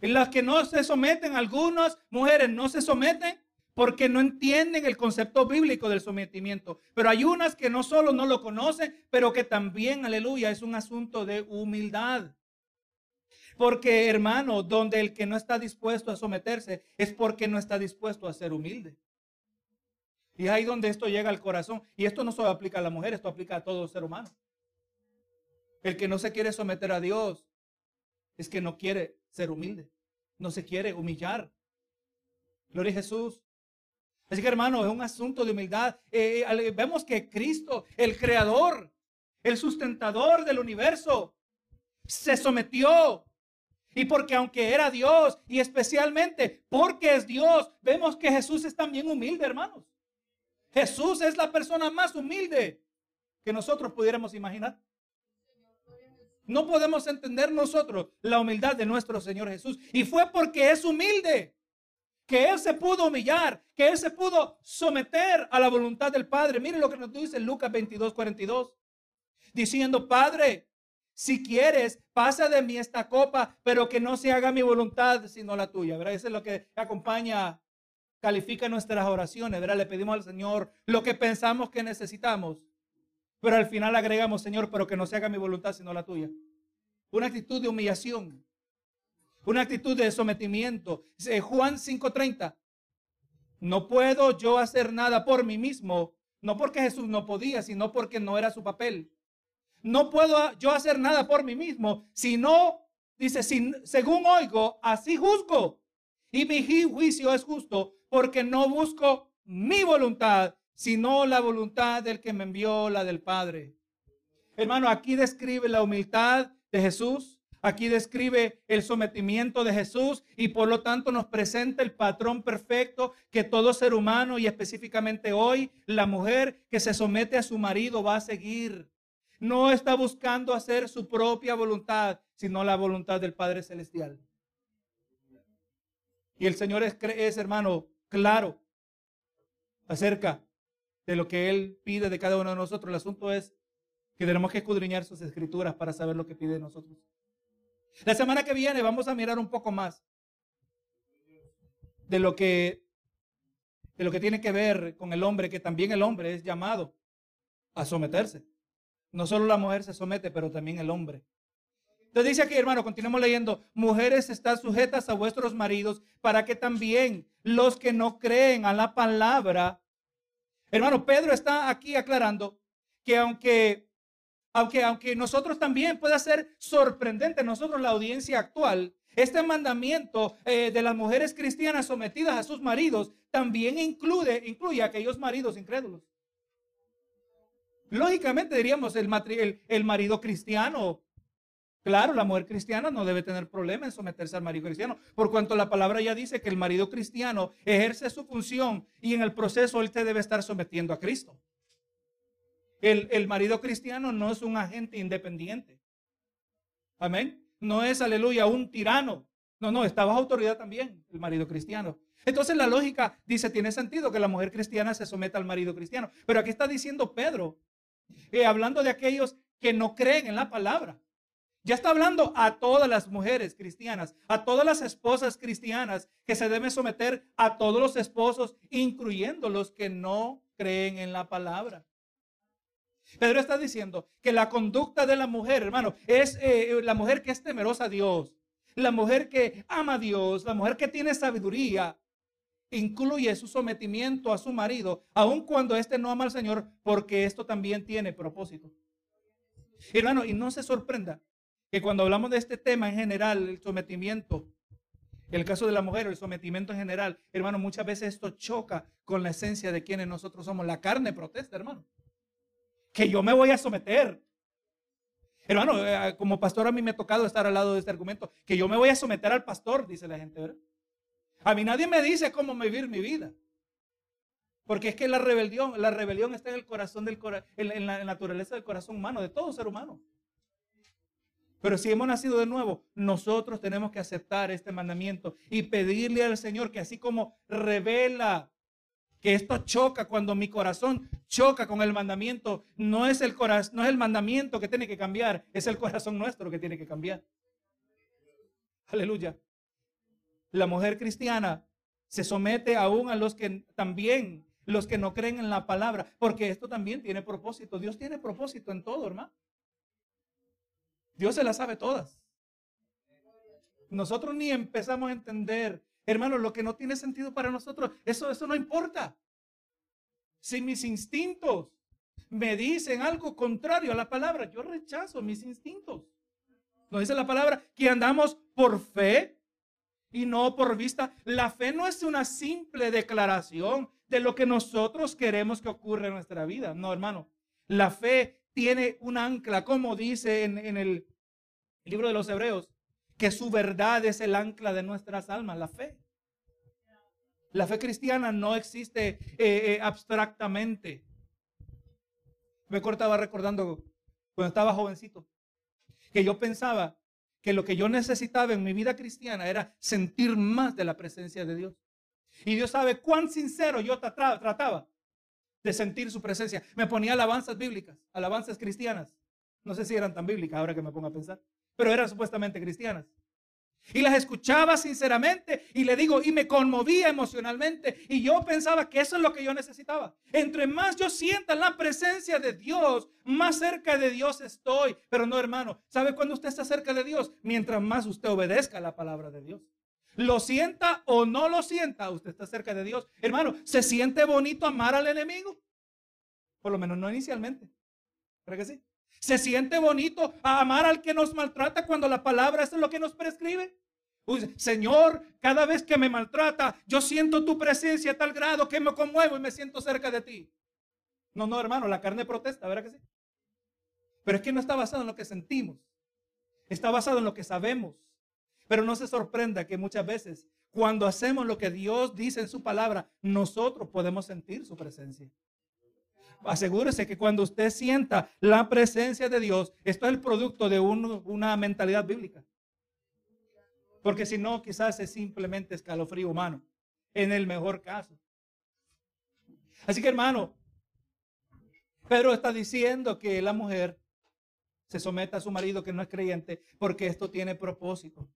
En las que no se someten, algunas mujeres no se someten porque no entienden el concepto bíblico del sometimiento. Pero hay unas que no solo no lo conocen, pero que también, aleluya, es un asunto de humildad. Porque, hermano, donde el que no está dispuesto a someterse es porque no está dispuesto a ser humilde. Y ahí donde esto llega al corazón. Y esto no solo aplica a la mujer, esto aplica a todo ser humano. El que no se quiere someter a Dios es que no quiere ser humilde. No se quiere humillar. Gloria a Jesús. Así que hermano, es un asunto de humildad. Eh, eh, vemos que Cristo, el creador, el sustentador del universo, se sometió y porque aunque era Dios y especialmente porque es Dios, vemos que Jesús es también humilde, hermanos. Jesús es la persona más humilde que nosotros pudiéramos imaginar. No podemos entender nosotros la humildad de nuestro Señor Jesús. Y fue porque es humilde que Él se pudo humillar, que Él se pudo someter a la voluntad del Padre. Miren lo que nos dice Lucas 22, 42. Diciendo, Padre, si quieres, pasa de mí esta copa, pero que no se haga mi voluntad, sino la tuya. ¿verdad? Eso es lo que acompaña, califica nuestras oraciones. ¿verdad? Le pedimos al Señor lo que pensamos que necesitamos, pero al final agregamos, Señor, pero que no se haga mi voluntad, sino la tuya. Una actitud de humillación, una actitud de sometimiento. Juan 5:30. No puedo yo hacer nada por mí mismo, no porque Jesús no podía, sino porque no era su papel. No puedo yo hacer nada por mí mismo, sino, dice, según oigo, así juzgo. Y mi juicio es justo, porque no busco mi voluntad, sino la voluntad del que me envió, la del Padre. Hermano, aquí describe la humildad de Jesús, Aquí describe el sometimiento de Jesús y por lo tanto nos presenta el patrón perfecto que todo ser humano y específicamente hoy la mujer que se somete a su marido va a seguir. No está buscando hacer su propia voluntad, sino la voluntad del Padre Celestial. Y el Señor es, hermano, claro acerca de lo que Él pide de cada uno de nosotros. El asunto es que tenemos que escudriñar sus escrituras para saber lo que pide de nosotros. La semana que viene vamos a mirar un poco más de lo que de lo que tiene que ver con el hombre, que también el hombre es llamado a someterse. No solo la mujer se somete, pero también el hombre. Entonces dice aquí, hermano, continuemos leyendo, mujeres están sujetas a vuestros maridos para que también los que no creen a la palabra, hermano, Pedro está aquí aclarando que aunque aunque, aunque nosotros también pueda ser sorprendente, nosotros la audiencia actual, este mandamiento eh, de las mujeres cristianas sometidas a sus maridos también incluye, incluye a aquellos maridos incrédulos. Lógicamente diríamos el, el, el marido cristiano Claro, la mujer cristiana no debe tener problema en someterse al marido cristiano, por cuanto la palabra ya dice que el marido cristiano ejerce su función y en el proceso él te debe estar sometiendo a Cristo. El, marido cristiano no es un agente independiente. Amén. No es, aleluya, un tirano. No, no, está bajo autoridad también el marido cristiano. Entonces la lógica dice, tiene sentido que la mujer cristiana se someta al marido cristiano. Pero aquí está diciendo Pedro, eh, hablando de aquellos que no creen en la palabra. Ya está hablando a todas las mujeres cristianas, a todas las esposas cristianas que se deben someter a todos los esposos, incluyendo los que no creen en la palabra. Pedro está diciendo que la conducta de la mujer, hermano, es eh, la mujer que es temerosa a Dios, la mujer que ama a Dios, la mujer que tiene sabiduría, incluye su sometimiento a su marido, aun cuando éste no ama al Señor, porque esto también tiene propósito. Hermano, y no se sorprenda que cuando hablamos de este tema en general, el sometimiento, el caso de la mujer, el sometimiento en general, hermano, muchas veces esto choca con la esencia de quienes nosotros somos. La carne protesta, hermano que yo me voy a someter. Hermano, eh, como pastor a mí me ha tocado estar al lado de este argumento, que yo me voy a someter al pastor, dice la gente, ¿verdad? A mí nadie me dice cómo vivir mi vida. Porque es que la rebelión, la rebelión está en el corazón del en la naturaleza del corazón humano, de todo ser humano. Pero si hemos nacido de nuevo, nosotros tenemos que aceptar este mandamiento y pedirle al Señor que así como revela que esto choca cuando mi corazón choca con el mandamiento. No es el, corazón, no es el mandamiento que tiene que cambiar, es el corazón nuestro que tiene que cambiar. Aleluya. La mujer cristiana se somete aún a los que también, los que no creen en la palabra, porque esto también tiene propósito. Dios tiene propósito en todo, hermano. Dios se las sabe todas. Nosotros ni empezamos a entender Hermano, lo que no tiene sentido para nosotros, eso, eso no importa. Si mis instintos me dicen algo contrario a la palabra, yo rechazo mis instintos. No dice la palabra que andamos por fe y no por vista. La fe no es una simple declaración de lo que nosotros queremos que ocurra en nuestra vida. No, hermano. La fe tiene un ancla, como dice en el libro de los Hebreos que su verdad es el ancla de nuestras almas, la fe. La fe cristiana no existe eh, eh, abstractamente. Me cortaba recordando cuando estaba jovencito, que yo pensaba que lo que yo necesitaba en mi vida cristiana era sentir más de la presencia de Dios. Y Dios sabe cuán sincero yo trataba de sentir su presencia. Me ponía alabanzas bíblicas, alabanzas cristianas. No sé si eran tan bíblicas ahora que me pongo a pensar, pero eran supuestamente cristianas. Y las escuchaba sinceramente y le digo, y me conmovía emocionalmente. Y yo pensaba que eso es lo que yo necesitaba. Entre más yo sienta la presencia de Dios, más cerca de Dios estoy. Pero no, hermano, ¿sabe cuando usted está cerca de Dios? Mientras más usted obedezca la palabra de Dios. Lo sienta o no lo sienta, usted está cerca de Dios. Hermano, ¿se siente bonito amar al enemigo? Por lo menos no inicialmente. ¿Verdad que sí? Se siente bonito amar al que nos maltrata cuando la palabra es lo que nos prescribe. Señor, cada vez que me maltrata, yo siento tu presencia a tal grado que me conmuevo y me siento cerca de ti. No, no, hermano, la carne protesta, ¿verdad que sí? Pero es que no está basado en lo que sentimos. Está basado en lo que sabemos. Pero no se sorprenda que muchas veces cuando hacemos lo que Dios dice en su palabra, nosotros podemos sentir su presencia asegúrese que cuando usted sienta la presencia de Dios, esto es el producto de una mentalidad bíblica. Porque si no, quizás es simplemente escalofrío humano, en el mejor caso. Así que hermano, Pedro está diciendo que la mujer se someta a su marido que no es creyente porque esto tiene propósito.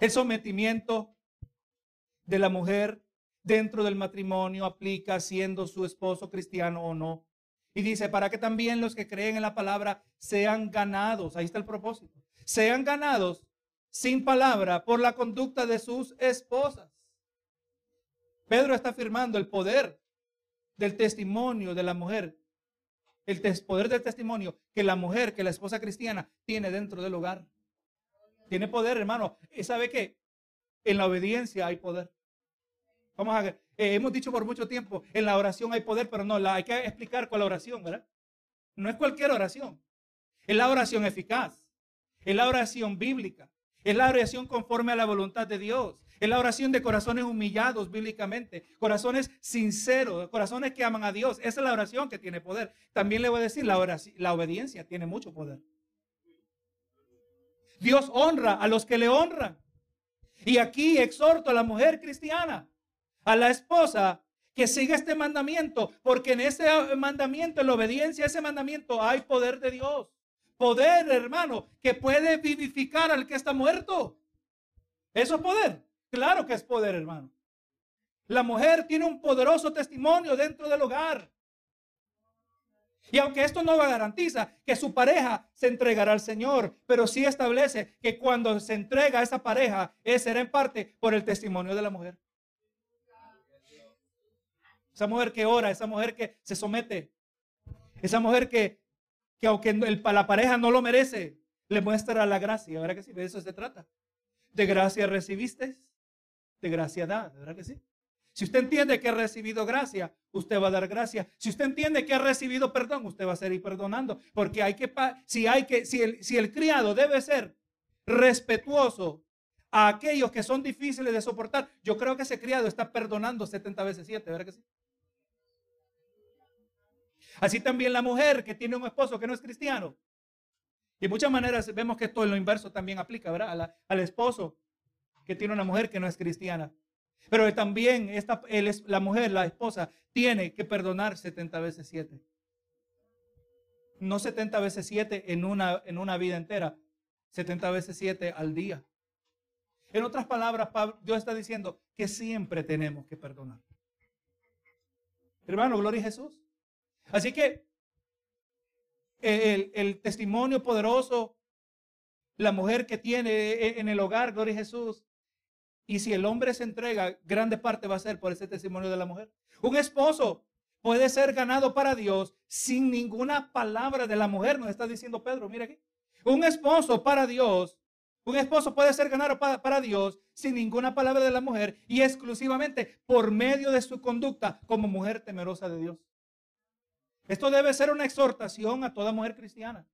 El sometimiento de la mujer dentro del matrimonio aplica siendo su esposo cristiano o no. Y dice, para que también los que creen en la palabra sean ganados, ahí está el propósito, sean ganados sin palabra por la conducta de sus esposas. Pedro está afirmando el poder del testimonio de la mujer, el poder del testimonio que la mujer, que la esposa cristiana tiene dentro del hogar. Tiene poder, hermano. ¿Sabe qué? En la obediencia hay poder. Vamos a. Eh, hemos dicho por mucho tiempo, en la oración hay poder, pero no, hay que explicar cuál oración, ¿verdad? No es cualquier oración. Es la oración eficaz. Es la oración bíblica. Es la oración conforme a la voluntad de Dios. Es la oración de corazones humillados bíblicamente. Corazones sinceros. Corazones que aman a Dios. Esa es la oración que tiene poder. También le voy a decir, la, oración, la obediencia tiene mucho poder. Dios honra a los que le honran. Y aquí exhorto a la mujer cristiana a la esposa que siga este mandamiento, porque en ese mandamiento, en la obediencia a ese mandamiento, hay poder de Dios. Poder, hermano, que puede vivificar al que está muerto. ¿Eso es poder? Claro que es poder, hermano. La mujer tiene un poderoso testimonio dentro del hogar. Y aunque esto no garantiza que su pareja se entregará al Señor, pero sí establece que cuando se entrega a esa pareja, será en parte por el testimonio de la mujer. Esa mujer que ora, esa mujer que se somete, esa mujer que, que aunque la pareja no lo merece, le muestra la gracia. ¿Verdad que sí? De eso se trata. De gracia recibiste, de gracia da. ¿Verdad que sí? Si usted entiende que ha recibido gracia, usted va a dar gracia. Si usted entiende que ha recibido perdón, usted va a seguir perdonando. Porque hay que, si hay que, si el, si el criado debe ser respetuoso a aquellos que son difíciles de soportar, yo creo que ese criado está perdonando 70 veces 7, ¿verdad que sí? Así también la mujer que tiene un esposo que no es cristiano. Y de muchas maneras vemos que esto en lo inverso también aplica, ¿verdad? al esposo que tiene una mujer que no es cristiana. Pero también esta, la mujer, la esposa, tiene que perdonar 70 veces 7. No 70 veces 7 en una, en una vida entera, 70 veces 7 al día. En otras palabras, Dios está diciendo que siempre tenemos que perdonar. Hermano, gloria a Jesús. Así que el, testimonio poderoso, la mujer que tiene e, en el hogar, gloria a Jesús. Y si el hombre se entrega, grande parte va a ser por ese testimonio de la mujer. Un esposo puede ser ganado para Dios sin ninguna palabra de la mujer, nos está diciendo Pedro, mira aquí. Un esposo para Dios, un esposo puede ser ganado para, Dios sin ninguna palabra de la mujer y exclusivamente por medio de su conducta como mujer temerosa de Dios. Esto debe ser una exhortación a toda mujer cristiana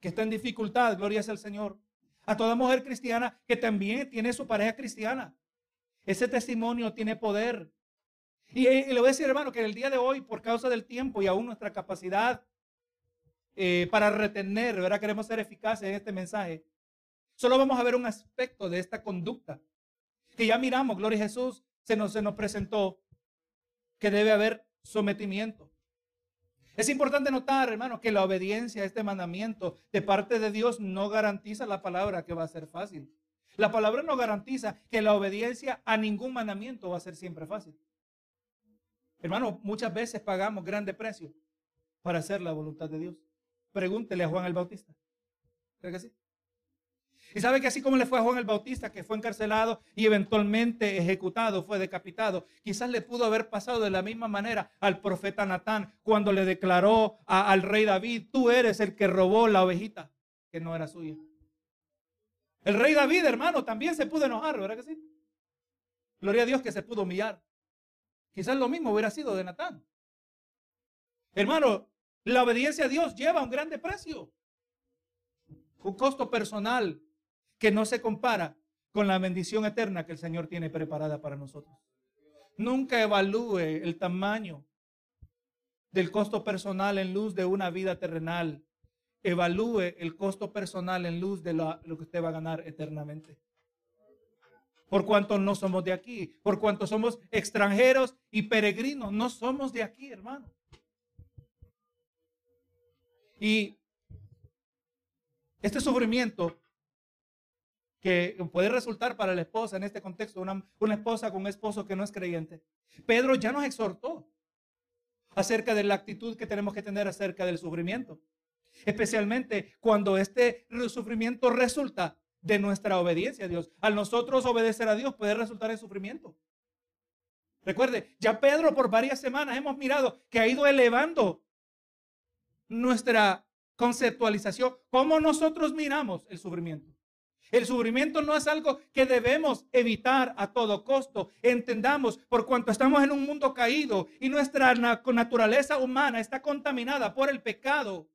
que está en dificultad, gloria sea al Señor. A toda mujer cristiana que también tiene su pareja cristiana. Ese testimonio tiene poder. Y, le voy a decir, hermano, que el día de hoy, por causa del tiempo y aún nuestra capacidad eh, para retener, ¿verdad? Queremos ser eficaces en este mensaje. Solo vamos a ver un aspecto de esta conducta. Que ya miramos, gloria a Jesús, se nos presentó que debe haber sometimiento. Es importante notar, hermano, que la obediencia a este mandamiento de parte de Dios no garantiza la palabra que va a ser fácil. La palabra no garantiza que la obediencia a ningún mandamiento va a ser siempre fácil. Hermano, muchas veces pagamos grande precio para hacer la voluntad de Dios. Pregúntele a Juan el Bautista. ¿Cree que sí? Y sabe que así como le fue a Juan el Bautista, que fue encarcelado y eventualmente ejecutado, fue decapitado, quizás le pudo haber pasado de la misma manera al profeta Natán cuando le declaró al rey David, tú eres el que robó la ovejita que no era suya. El rey David, hermano, también se pudo enojar, ¿verdad que sí? Gloria a Dios que se pudo humillar. Quizás lo mismo hubiera sido de Natán. Hermano, la obediencia a Dios lleva un grande precio. Un costo personal que no se compara con la bendición eterna que el Señor tiene preparada para nosotros. Nunca evalúe el tamaño del costo personal en luz de una vida terrenal. Evalúe el costo personal en luz de lo, que usted va a ganar eternamente. Por cuanto no somos de aquí, por cuanto somos extranjeros y peregrinos, no somos de aquí, hermano. Y este sufrimiento que puede resultar para la esposa en este contexto, una, una, esposa con un esposo que no es creyente. Pedro ya nos exhortó acerca de la actitud que tenemos que tener acerca del sufrimiento, especialmente cuando este sufrimiento resulta de nuestra obediencia a Dios. Al nosotros obedecer a Dios puede resultar en sufrimiento. Recuerde, ya Pedro por varias semanas hemos mirado que ha ido elevando nuestra conceptualización, cómo nosotros miramos el sufrimiento. El sufrimiento no es algo que debemos evitar a todo costo. Entendamos, por cuanto estamos en un mundo caído y nuestra naturaleza humana está contaminada por el pecado,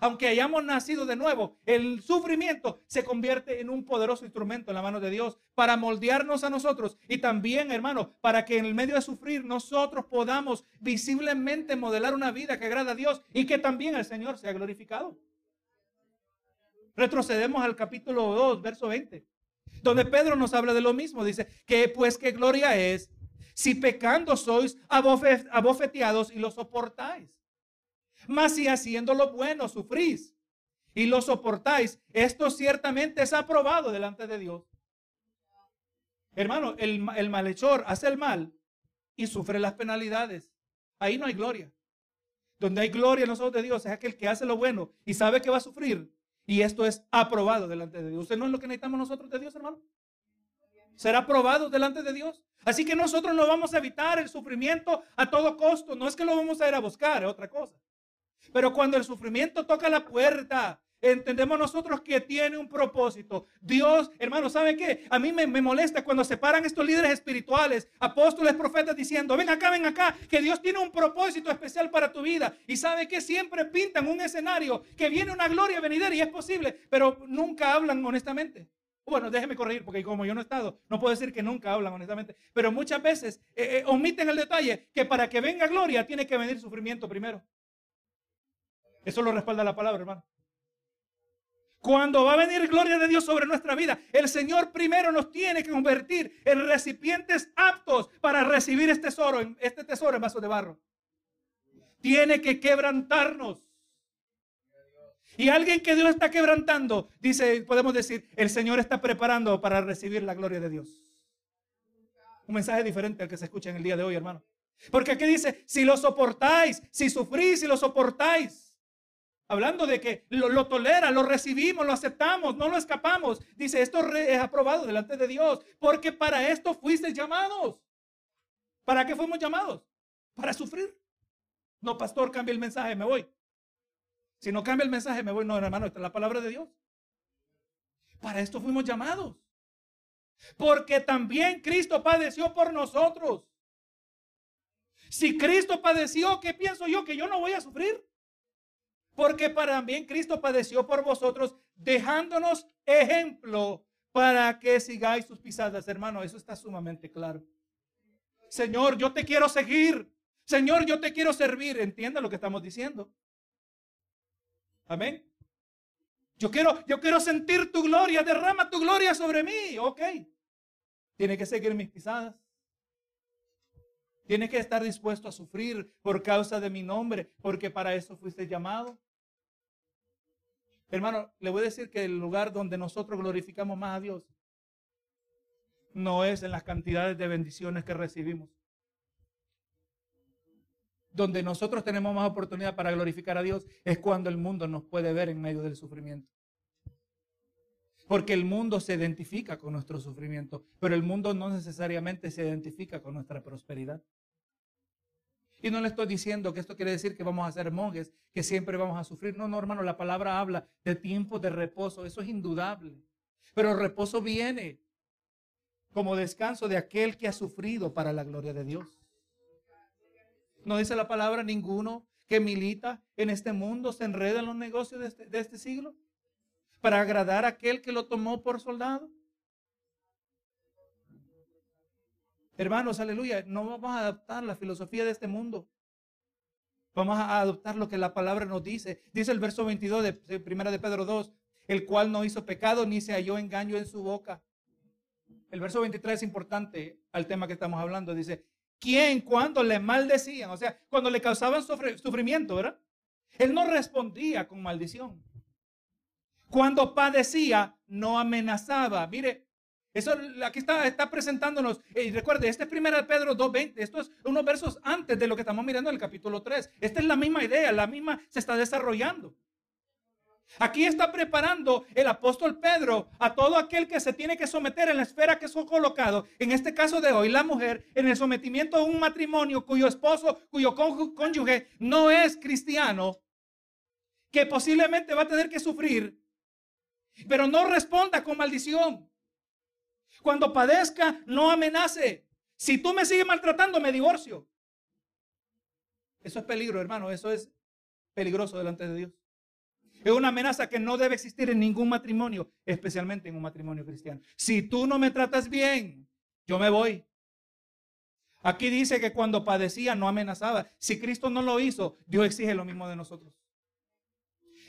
aunque hayamos nacido de nuevo, el sufrimiento se convierte en un poderoso instrumento en la mano de Dios para moldearnos a nosotros y también, hermano, para que en el medio de sufrir nosotros podamos visiblemente modelar una vida que agrada a Dios y que también el Señor sea glorificado. Retrocedemos al capítulo 2, verso 20, donde Pedro nos habla de lo mismo. Dice que pues qué gloria es si pecando sois abofeteados y lo soportáis. Mas si haciendo lo bueno sufrís y lo soportáis, esto ciertamente es aprobado delante de Dios. Hermano, el, malhechor hace el mal y sufre las penalidades. Ahí no hay gloria. Donde hay gloria en los de Dios es aquel que hace lo bueno y sabe que va a sufrir y esto es aprobado delante de Dios. ¿Usted no es lo que necesitamos nosotros de Dios, hermano? Será aprobado delante de Dios. Así que nosotros no vamos a evitar el sufrimiento a todo costo. No es que lo vamos a ir a buscar, es otra cosa. Pero cuando el sufrimiento toca la puerta, entendemos nosotros que tiene un propósito. Dios, hermano, ¿sabe qué? A mí me, molesta cuando se paran estos líderes espirituales, apóstoles, profetas, diciendo, ven acá, ven acá, que Dios tiene un propósito especial para tu vida. Y sabe que siempre pintan un escenario que viene una gloria venidera y es posible, pero nunca hablan honestamente. Bueno, déjeme corregir, porque como yo no he estado, no puedo decir que nunca hablan honestamente, pero muchas veces eh, eh, omiten el detalle que para que venga gloria tiene que venir sufrimiento primero. Eso lo respalda la palabra, hermano. Cuando va a venir gloria de Dios sobre nuestra vida, el Señor primero nos tiene que convertir en recipientes aptos para recibir este tesoro, este tesoro en vaso de barro. Tiene que quebrantarnos. Y alguien que Dios está quebrantando, dice, podemos decir, el Señor está preparando para recibir la gloria de Dios. Un mensaje diferente al que se escucha en el día de hoy, hermano. Porque aquí dice, si lo soportáis, si sufrís, si lo soportáis. Hablando de que lo, tolera, lo recibimos, lo aceptamos, no lo escapamos. Dice, esto es aprobado delante de Dios, porque para esto fuiste llamados. ¿Para qué fuimos llamados? Para sufrir. No, pastor, cambia el mensaje, me voy. Si no cambia el mensaje, me voy. No, hermano, esta es la palabra de Dios. Para esto fuimos llamados. Porque también Cristo padeció por nosotros. Si Cristo padeció, ¿qué pienso yo? Que yo no voy a sufrir. Porque para también Cristo padeció por vosotros, dejándonos ejemplo para que sigáis sus pisadas, hermano. Eso está sumamente claro. Señor, yo te quiero seguir. Señor, yo te quiero servir. Entienda lo que estamos diciendo. Amén. Yo quiero, yo quiero sentir tu gloria. Derrama tu gloria sobre mí. Ok. Tiene que seguir mis pisadas. Tienes que estar dispuesto a sufrir por causa de mi nombre, porque para eso fuiste llamado. Hermano, le voy a decir que el lugar donde nosotros glorificamos más a Dios no es en las cantidades de bendiciones que recibimos. Donde nosotros tenemos más oportunidad para glorificar a Dios es cuando el mundo nos puede ver en medio del sufrimiento. Porque el mundo se identifica con nuestro sufrimiento, pero el mundo no necesariamente se identifica con nuestra prosperidad. Y no le estoy diciendo que esto quiere decir que vamos a ser monjes, que siempre vamos a sufrir. No, no, hermano, la palabra habla de tiempo de reposo, eso es indudable. Pero el reposo viene como descanso de aquel que ha sufrido para la gloria de Dios. No dice la palabra ninguno que milita en este mundo se enreda en los negocios de este, de este siglo para agradar a aquel que lo tomó por soldado. Hermanos, aleluya, no vamos a adoptar la filosofía de este mundo. Vamos a adoptar lo que la palabra nos dice. Dice el verso 22 de primera de Pedro 2, el cual no hizo pecado ni se halló engaño en su boca. El verso 23 es importante al tema que estamos hablando. Dice, ¿quién cuando le maldecían? O sea, cuando le causaban sufrimiento, ¿verdad? Él no respondía con maldición. Cuando padecía, no amenazaba. Mire, eso aquí está, está presentándonos. Y recuerde, este es 1 Pedro 2.20. Esto es unos versos antes de lo que estamos mirando en el capítulo 3. Esta es la misma idea, la misma se está desarrollando. Aquí está preparando el apóstol Pedro a todo aquel que se tiene que someter en la esfera que es colocado, en este caso de hoy, la mujer, en el sometimiento a un matrimonio cuyo esposo, cuyo cónyuge no es cristiano, que posiblemente va a tener que sufrir, pero no responda con maldición. Cuando padezca, no amenace. Si tú me sigues maltratando, me divorcio. Eso es peligro, hermano. Eso es peligroso delante de Dios. Es una amenaza que no debe existir en ningún matrimonio, especialmente en un matrimonio cristiano. Si tú no me tratas bien, yo me voy. Aquí dice que cuando padecía no amenazaba. Si Cristo no lo hizo, Dios exige lo mismo de nosotros.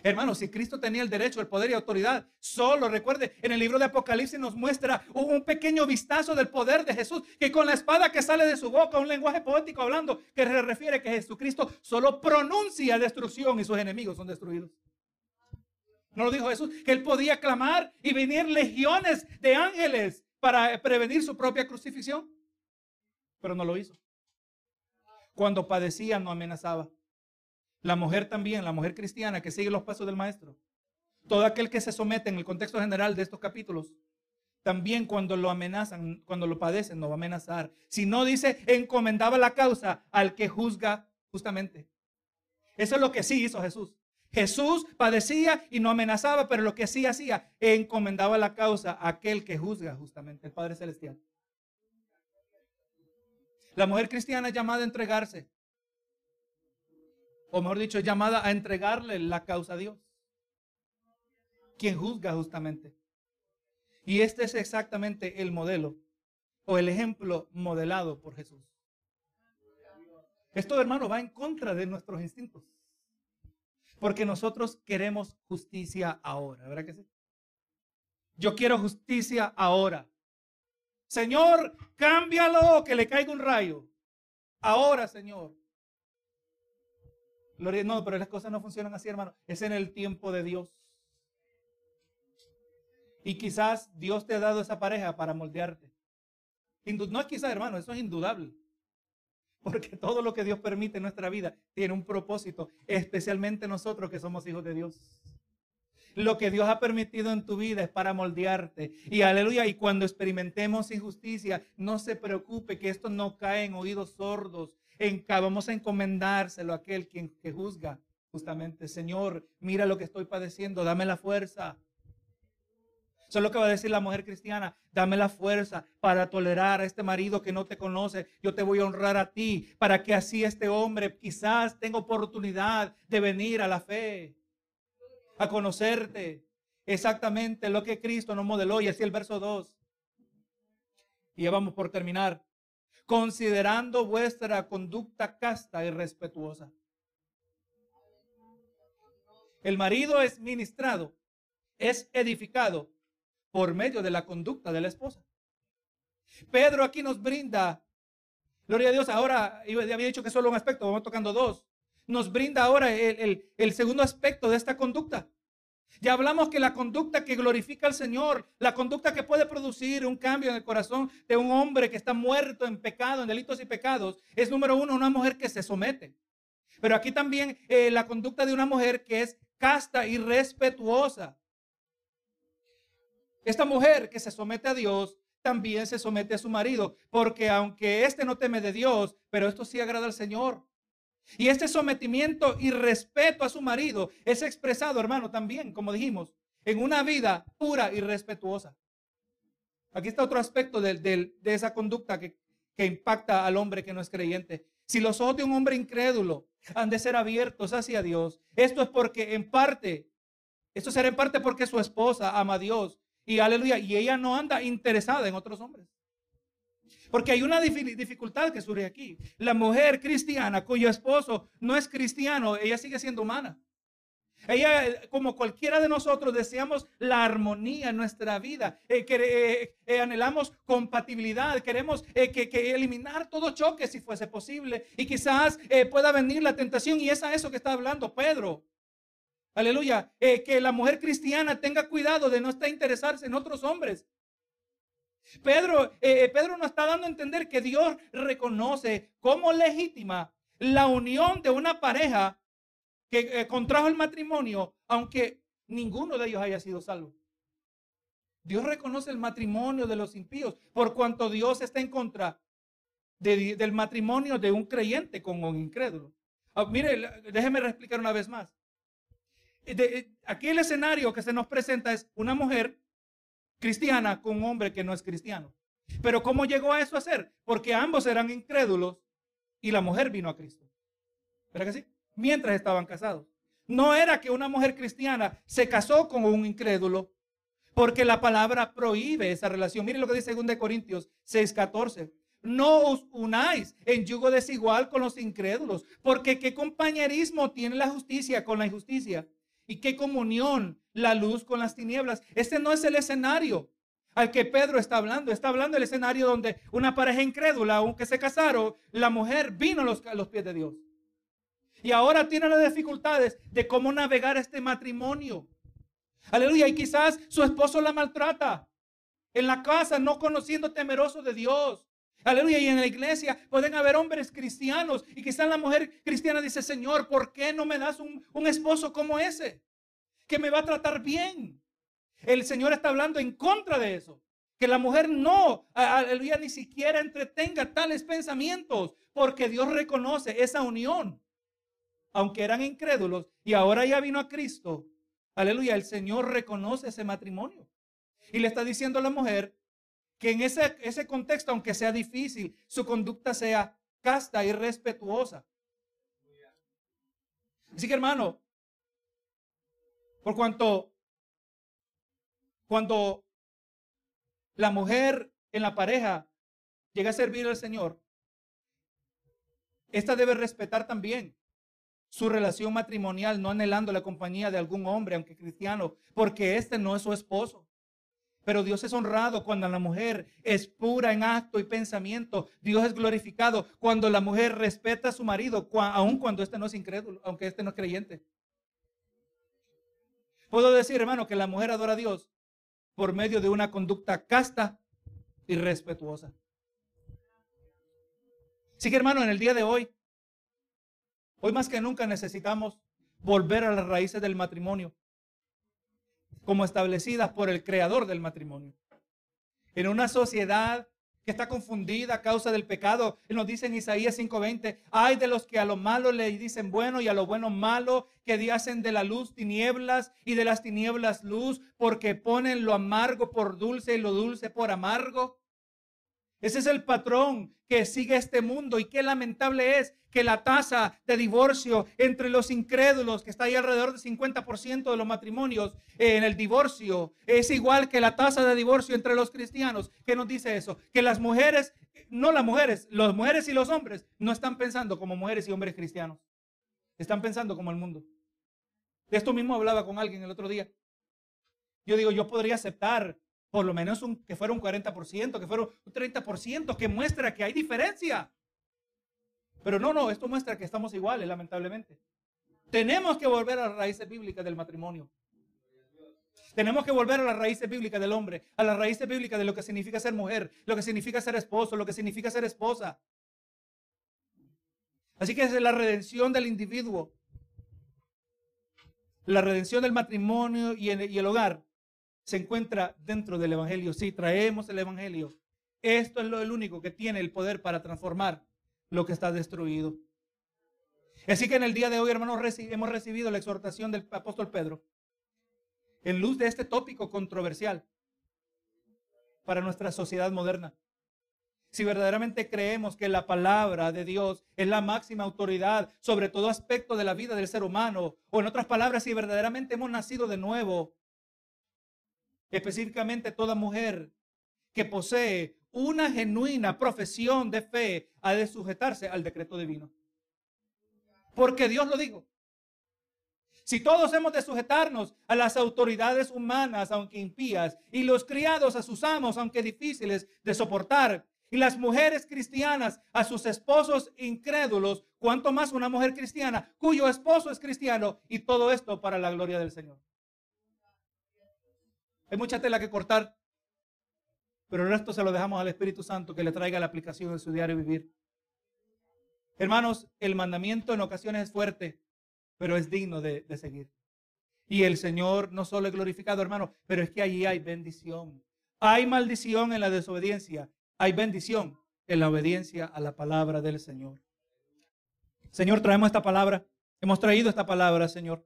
Hermanos, si Cristo tenía el derecho, el poder y autoridad, solo recuerde, en el libro de Apocalipsis nos muestra un pequeño vistazo del poder de Jesús, que con la espada que sale de su boca, un lenguaje poético hablando, que se refiere que Jesucristo solo pronuncia destrucción y sus enemigos son destruidos. ¿No lo dijo Jesús? Que él podía clamar y venir legiones de ángeles para prevenir su propia crucifixión. Pero no lo hizo. Cuando padecía no amenazaba. La mujer también, la mujer cristiana que sigue los pasos del maestro. Todo aquel que se somete en el contexto general de estos capítulos, también cuando lo amenazan, cuando lo padecen, no va a amenazar. Si no dice, encomendaba la causa al que juzga justamente. Eso es lo que sí hizo Jesús. Jesús padecía y no amenazaba, pero lo que sí hacía, encomendaba la causa a aquel que juzga justamente, el Padre Celestial. La mujer cristiana llamada a entregarse o mejor dicho, llamada a entregarle la causa a Dios, quien juzga justamente. Y este es exactamente el modelo o el ejemplo modelado por Jesús. Esto, hermano, va en contra de nuestros instintos. Porque nosotros queremos justicia ahora, ¿verdad que sí? Yo quiero justicia ahora. Señor, cámbialo, que le caiga un rayo. Ahora, Señor. No, pero las cosas no funcionan así, hermano. Es en el tiempo de Dios. Y quizás Dios te ha dado esa pareja para moldearte. No es quizás, hermano, eso es indudable. Porque todo lo que Dios permite en nuestra vida tiene un propósito, especialmente nosotros que somos hijos de Dios. Lo que Dios ha permitido en tu vida es para moldearte. Y aleluya, y cuando experimentemos injusticia, no se preocupe que esto no cae en oídos sordos, vamos a encomendárselo a aquel quien, que juzga justamente. Señor, mira lo que estoy padeciendo, dame la fuerza. Eso es lo que va a decir la mujer cristiana. Dame la fuerza para tolerar a este marido que no te conoce. Yo te voy a honrar a ti para que así este hombre quizás tenga oportunidad de venir a la fe, a conocerte. Exactamente lo que Cristo nos modeló. Y así el verso 2. Y ya vamos por terminar considerando vuestra conducta casta y respetuosa. El marido es ministrado, es edificado por medio de la conducta de la esposa. Pedro aquí nos brinda Gloria a Dios, ahora había dicho que solo un aspecto, vamos tocando dos. Nos brinda ahora el, el segundo aspecto de esta conducta. Ya hablamos que la conducta que glorifica al Señor, la conducta que puede producir un cambio en el corazón de un hombre que está muerto en pecado, en delitos y pecados, es número uno, una mujer que se somete. Pero aquí también eh, la conducta de una mujer que es casta y respetuosa. Esta mujer que se somete a Dios también se somete a su marido, porque aunque éste no teme de Dios, pero esto sí agrada al Señor. Y este sometimiento y respeto a su marido es expresado, hermano, también, como dijimos, en una vida pura y respetuosa. Aquí está otro aspecto de, esa conducta que, que impacta al hombre que no es creyente. Si los ojos de un hombre incrédulo han de ser abiertos hacia Dios, esto es porque en parte, esto será en parte porque su esposa ama a Dios y aleluya, y ella no anda interesada en otros hombres. Porque hay una dificultad que surge aquí. La mujer cristiana cuyo esposo no es cristiano, ella sigue siendo humana. Ella, como cualquiera de nosotros, deseamos la armonía en nuestra vida. Eh, eh, eh, anhelamos compatibilidad. Queremos que, eliminar todo choque si fuese posible. Y quizás pueda venir la tentación. Y es a eso que está hablando Pedro. Aleluya. que la mujer cristiana tenga cuidado de no estar interesarse en otros hombres. Pedro, eh, eh, Pedro nos está dando a entender que Dios reconoce como legítima la unión de una pareja que eh, contrajo el matrimonio, aunque ninguno de ellos haya sido salvo. Dios reconoce el matrimonio de los impíos, por cuanto Dios está en contra del matrimonio de un creyente con un incrédulo. Ah, mire, déjeme explicar una vez más. aquí el escenario que se nos presenta es una mujer cristiana con un hombre que no es cristiano. Pero ¿cómo llegó a eso a ser? Porque ambos eran incrédulos y la mujer vino a Cristo. ¿Verdad que sí? Mientras estaban casados. No era que una mujer cristiana se casó con un incrédulo, porque la palabra prohíbe esa relación. Miren lo que dice 2 Corintios 6:14. No os unáis en yugo desigual con los incrédulos, porque qué compañerismo tiene la justicia con la injusticia y qué comunión la luz con las tinieblas. Este no es el escenario al que Pedro está hablando. Está hablando del escenario donde una pareja incrédula, aunque se casaron, la mujer vino a los, los pies de Dios. Y ahora tiene las dificultades de cómo navegar este matrimonio. Aleluya. Y quizás su esposo la maltrata en la casa, no conociendo temeroso de Dios. Aleluya. Y en la iglesia pueden haber hombres cristianos. Y quizás la mujer cristiana dice, Señor, ¿por qué no me das un, un esposo como ese? que me va a tratar bien. El Señor está hablando en contra de eso. Que la mujer no, aleluya, ni siquiera entretenga tales pensamientos, porque Dios reconoce esa unión. Aunque eran incrédulos y ahora ya vino a Cristo, aleluya, el Señor reconoce ese matrimonio. Y le está diciendo a la mujer que en ese, ese contexto, aunque sea difícil, su conducta sea casta y respetuosa. Así que hermano, por cuanto cuando la mujer en la pareja llega a servir al Señor, esta debe respetar también su relación matrimonial, no anhelando la compañía de algún hombre, aunque cristiano, porque este no es su esposo. Pero Dios es honrado cuando la mujer es pura en acto y pensamiento. Dios es glorificado cuando la mujer respeta a su marido, aun cuando este no es incrédulo, aunque este no es creyente. Puedo decir, hermano, que la mujer adora a Dios por medio de una conducta casta y respetuosa. Así que, hermano, en el día de hoy, hoy más que nunca necesitamos volver a las raíces del matrimonio, como establecidas por el creador del matrimonio. En una sociedad que está confundida a causa del pecado. Nos dice en Isaías 5:20, hay de los que a lo malo le dicen bueno y a lo bueno malo, que hacen de la luz tinieblas y de las tinieblas luz, porque ponen lo amargo por dulce y lo dulce por amargo. Ese es el patrón que sigue este mundo y qué lamentable es que la tasa de divorcio entre los incrédulos, que está ahí alrededor del 50% de los matrimonios en el divorcio, es igual que la tasa de divorcio entre los cristianos. ¿Qué nos dice eso? Que las mujeres, no las mujeres, las mujeres y los hombres no están pensando como mujeres y hombres cristianos. Están pensando como el mundo. De esto mismo hablaba con alguien el otro día. Yo digo, yo podría aceptar por lo menos un, que fuera un 40%, que fuera un 30%, que muestra que hay diferencia. Pero no, no, esto muestra que estamos iguales, lamentablemente. Tenemos que volver a las raíces bíblicas del matrimonio. Tenemos que volver a las raíces bíblicas del hombre, a las raíces bíblicas de lo que significa ser mujer, lo que significa ser esposo, lo que significa ser esposa. Así que es la redención del individuo, la redención del matrimonio y el, hogar se encuentra dentro del Evangelio. Si traemos el Evangelio, esto es lo único que tiene el poder para transformar lo que está destruido. Así que en el día de hoy, hermanos, hemos recibido la exhortación del apóstol Pedro en luz de este tópico controversial para nuestra sociedad moderna. Si verdaderamente creemos que la palabra de Dios es la máxima autoridad sobre todo aspecto de la vida del ser humano, o en otras palabras, si verdaderamente hemos nacido de nuevo, específicamente toda mujer que posee una genuina profesión de fe ha de sujetarse al decreto divino. Porque Dios lo dijo. Si todos hemos de sujetarnos a las autoridades humanas, aunque impías, y los criados a sus amos, aunque difíciles de soportar, y las mujeres cristianas a sus esposos incrédulos, cuanto más una mujer cristiana cuyo esposo es cristiano, y todo esto para la gloria del Señor. Hay mucha tela que cortar, pero el resto se lo dejamos al Espíritu Santo que le traiga la aplicación en su diario vivir. Hermanos, el mandamiento en ocasiones es fuerte, pero es digno de, seguir. Y el Señor no solo es glorificado, hermano, pero es que allí hay bendición. Hay maldición en la desobediencia, hay bendición en la obediencia a la palabra del Señor. Señor, traemos esta palabra, hemos traído esta palabra, Señor.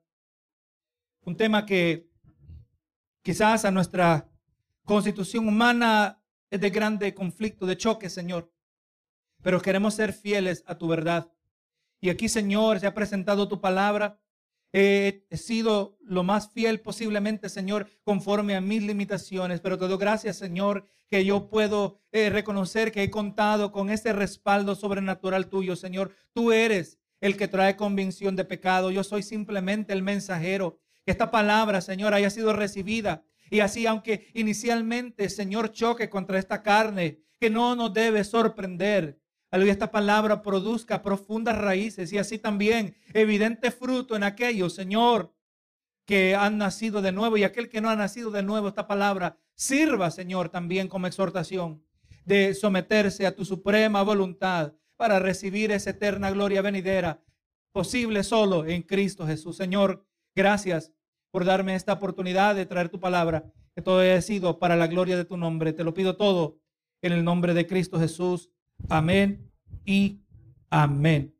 Un tema que quizás a nuestra constitución humana es de grande conflicto, de choque, Señor. Pero queremos ser fieles a tu verdad. Y aquí, Señor, se ha presentado tu palabra. he sido lo más fiel posiblemente, Señor, conforme a mis limitaciones, pero te doy gracias, Señor, que yo puedo eh, reconocer que he contado con ese respaldo sobrenatural tuyo, Señor. Tú eres el que trae convicción de pecado. Yo soy simplemente el mensajero. Que esta palabra, Señor, haya sido recibida. Y así, aunque inicialmente, Señor, choque contra esta carne, que no nos debe sorprender, Aleluya, esta palabra produzca profundas raíces y así también evidente fruto en aquellos, Señor, que han nacido de nuevo y aquel que no ha nacido de nuevo, esta palabra sirva, Señor, también como exhortación de someterse a tu suprema voluntad para recibir esa eterna gloria venidera, posible solo en Cristo Jesús. Señor, gracias por darme esta oportunidad de traer tu palabra, que todo haya sido para la gloria de tu nombre. Te lo pido todo en el nombre de Cristo Jesús. Amén y amén.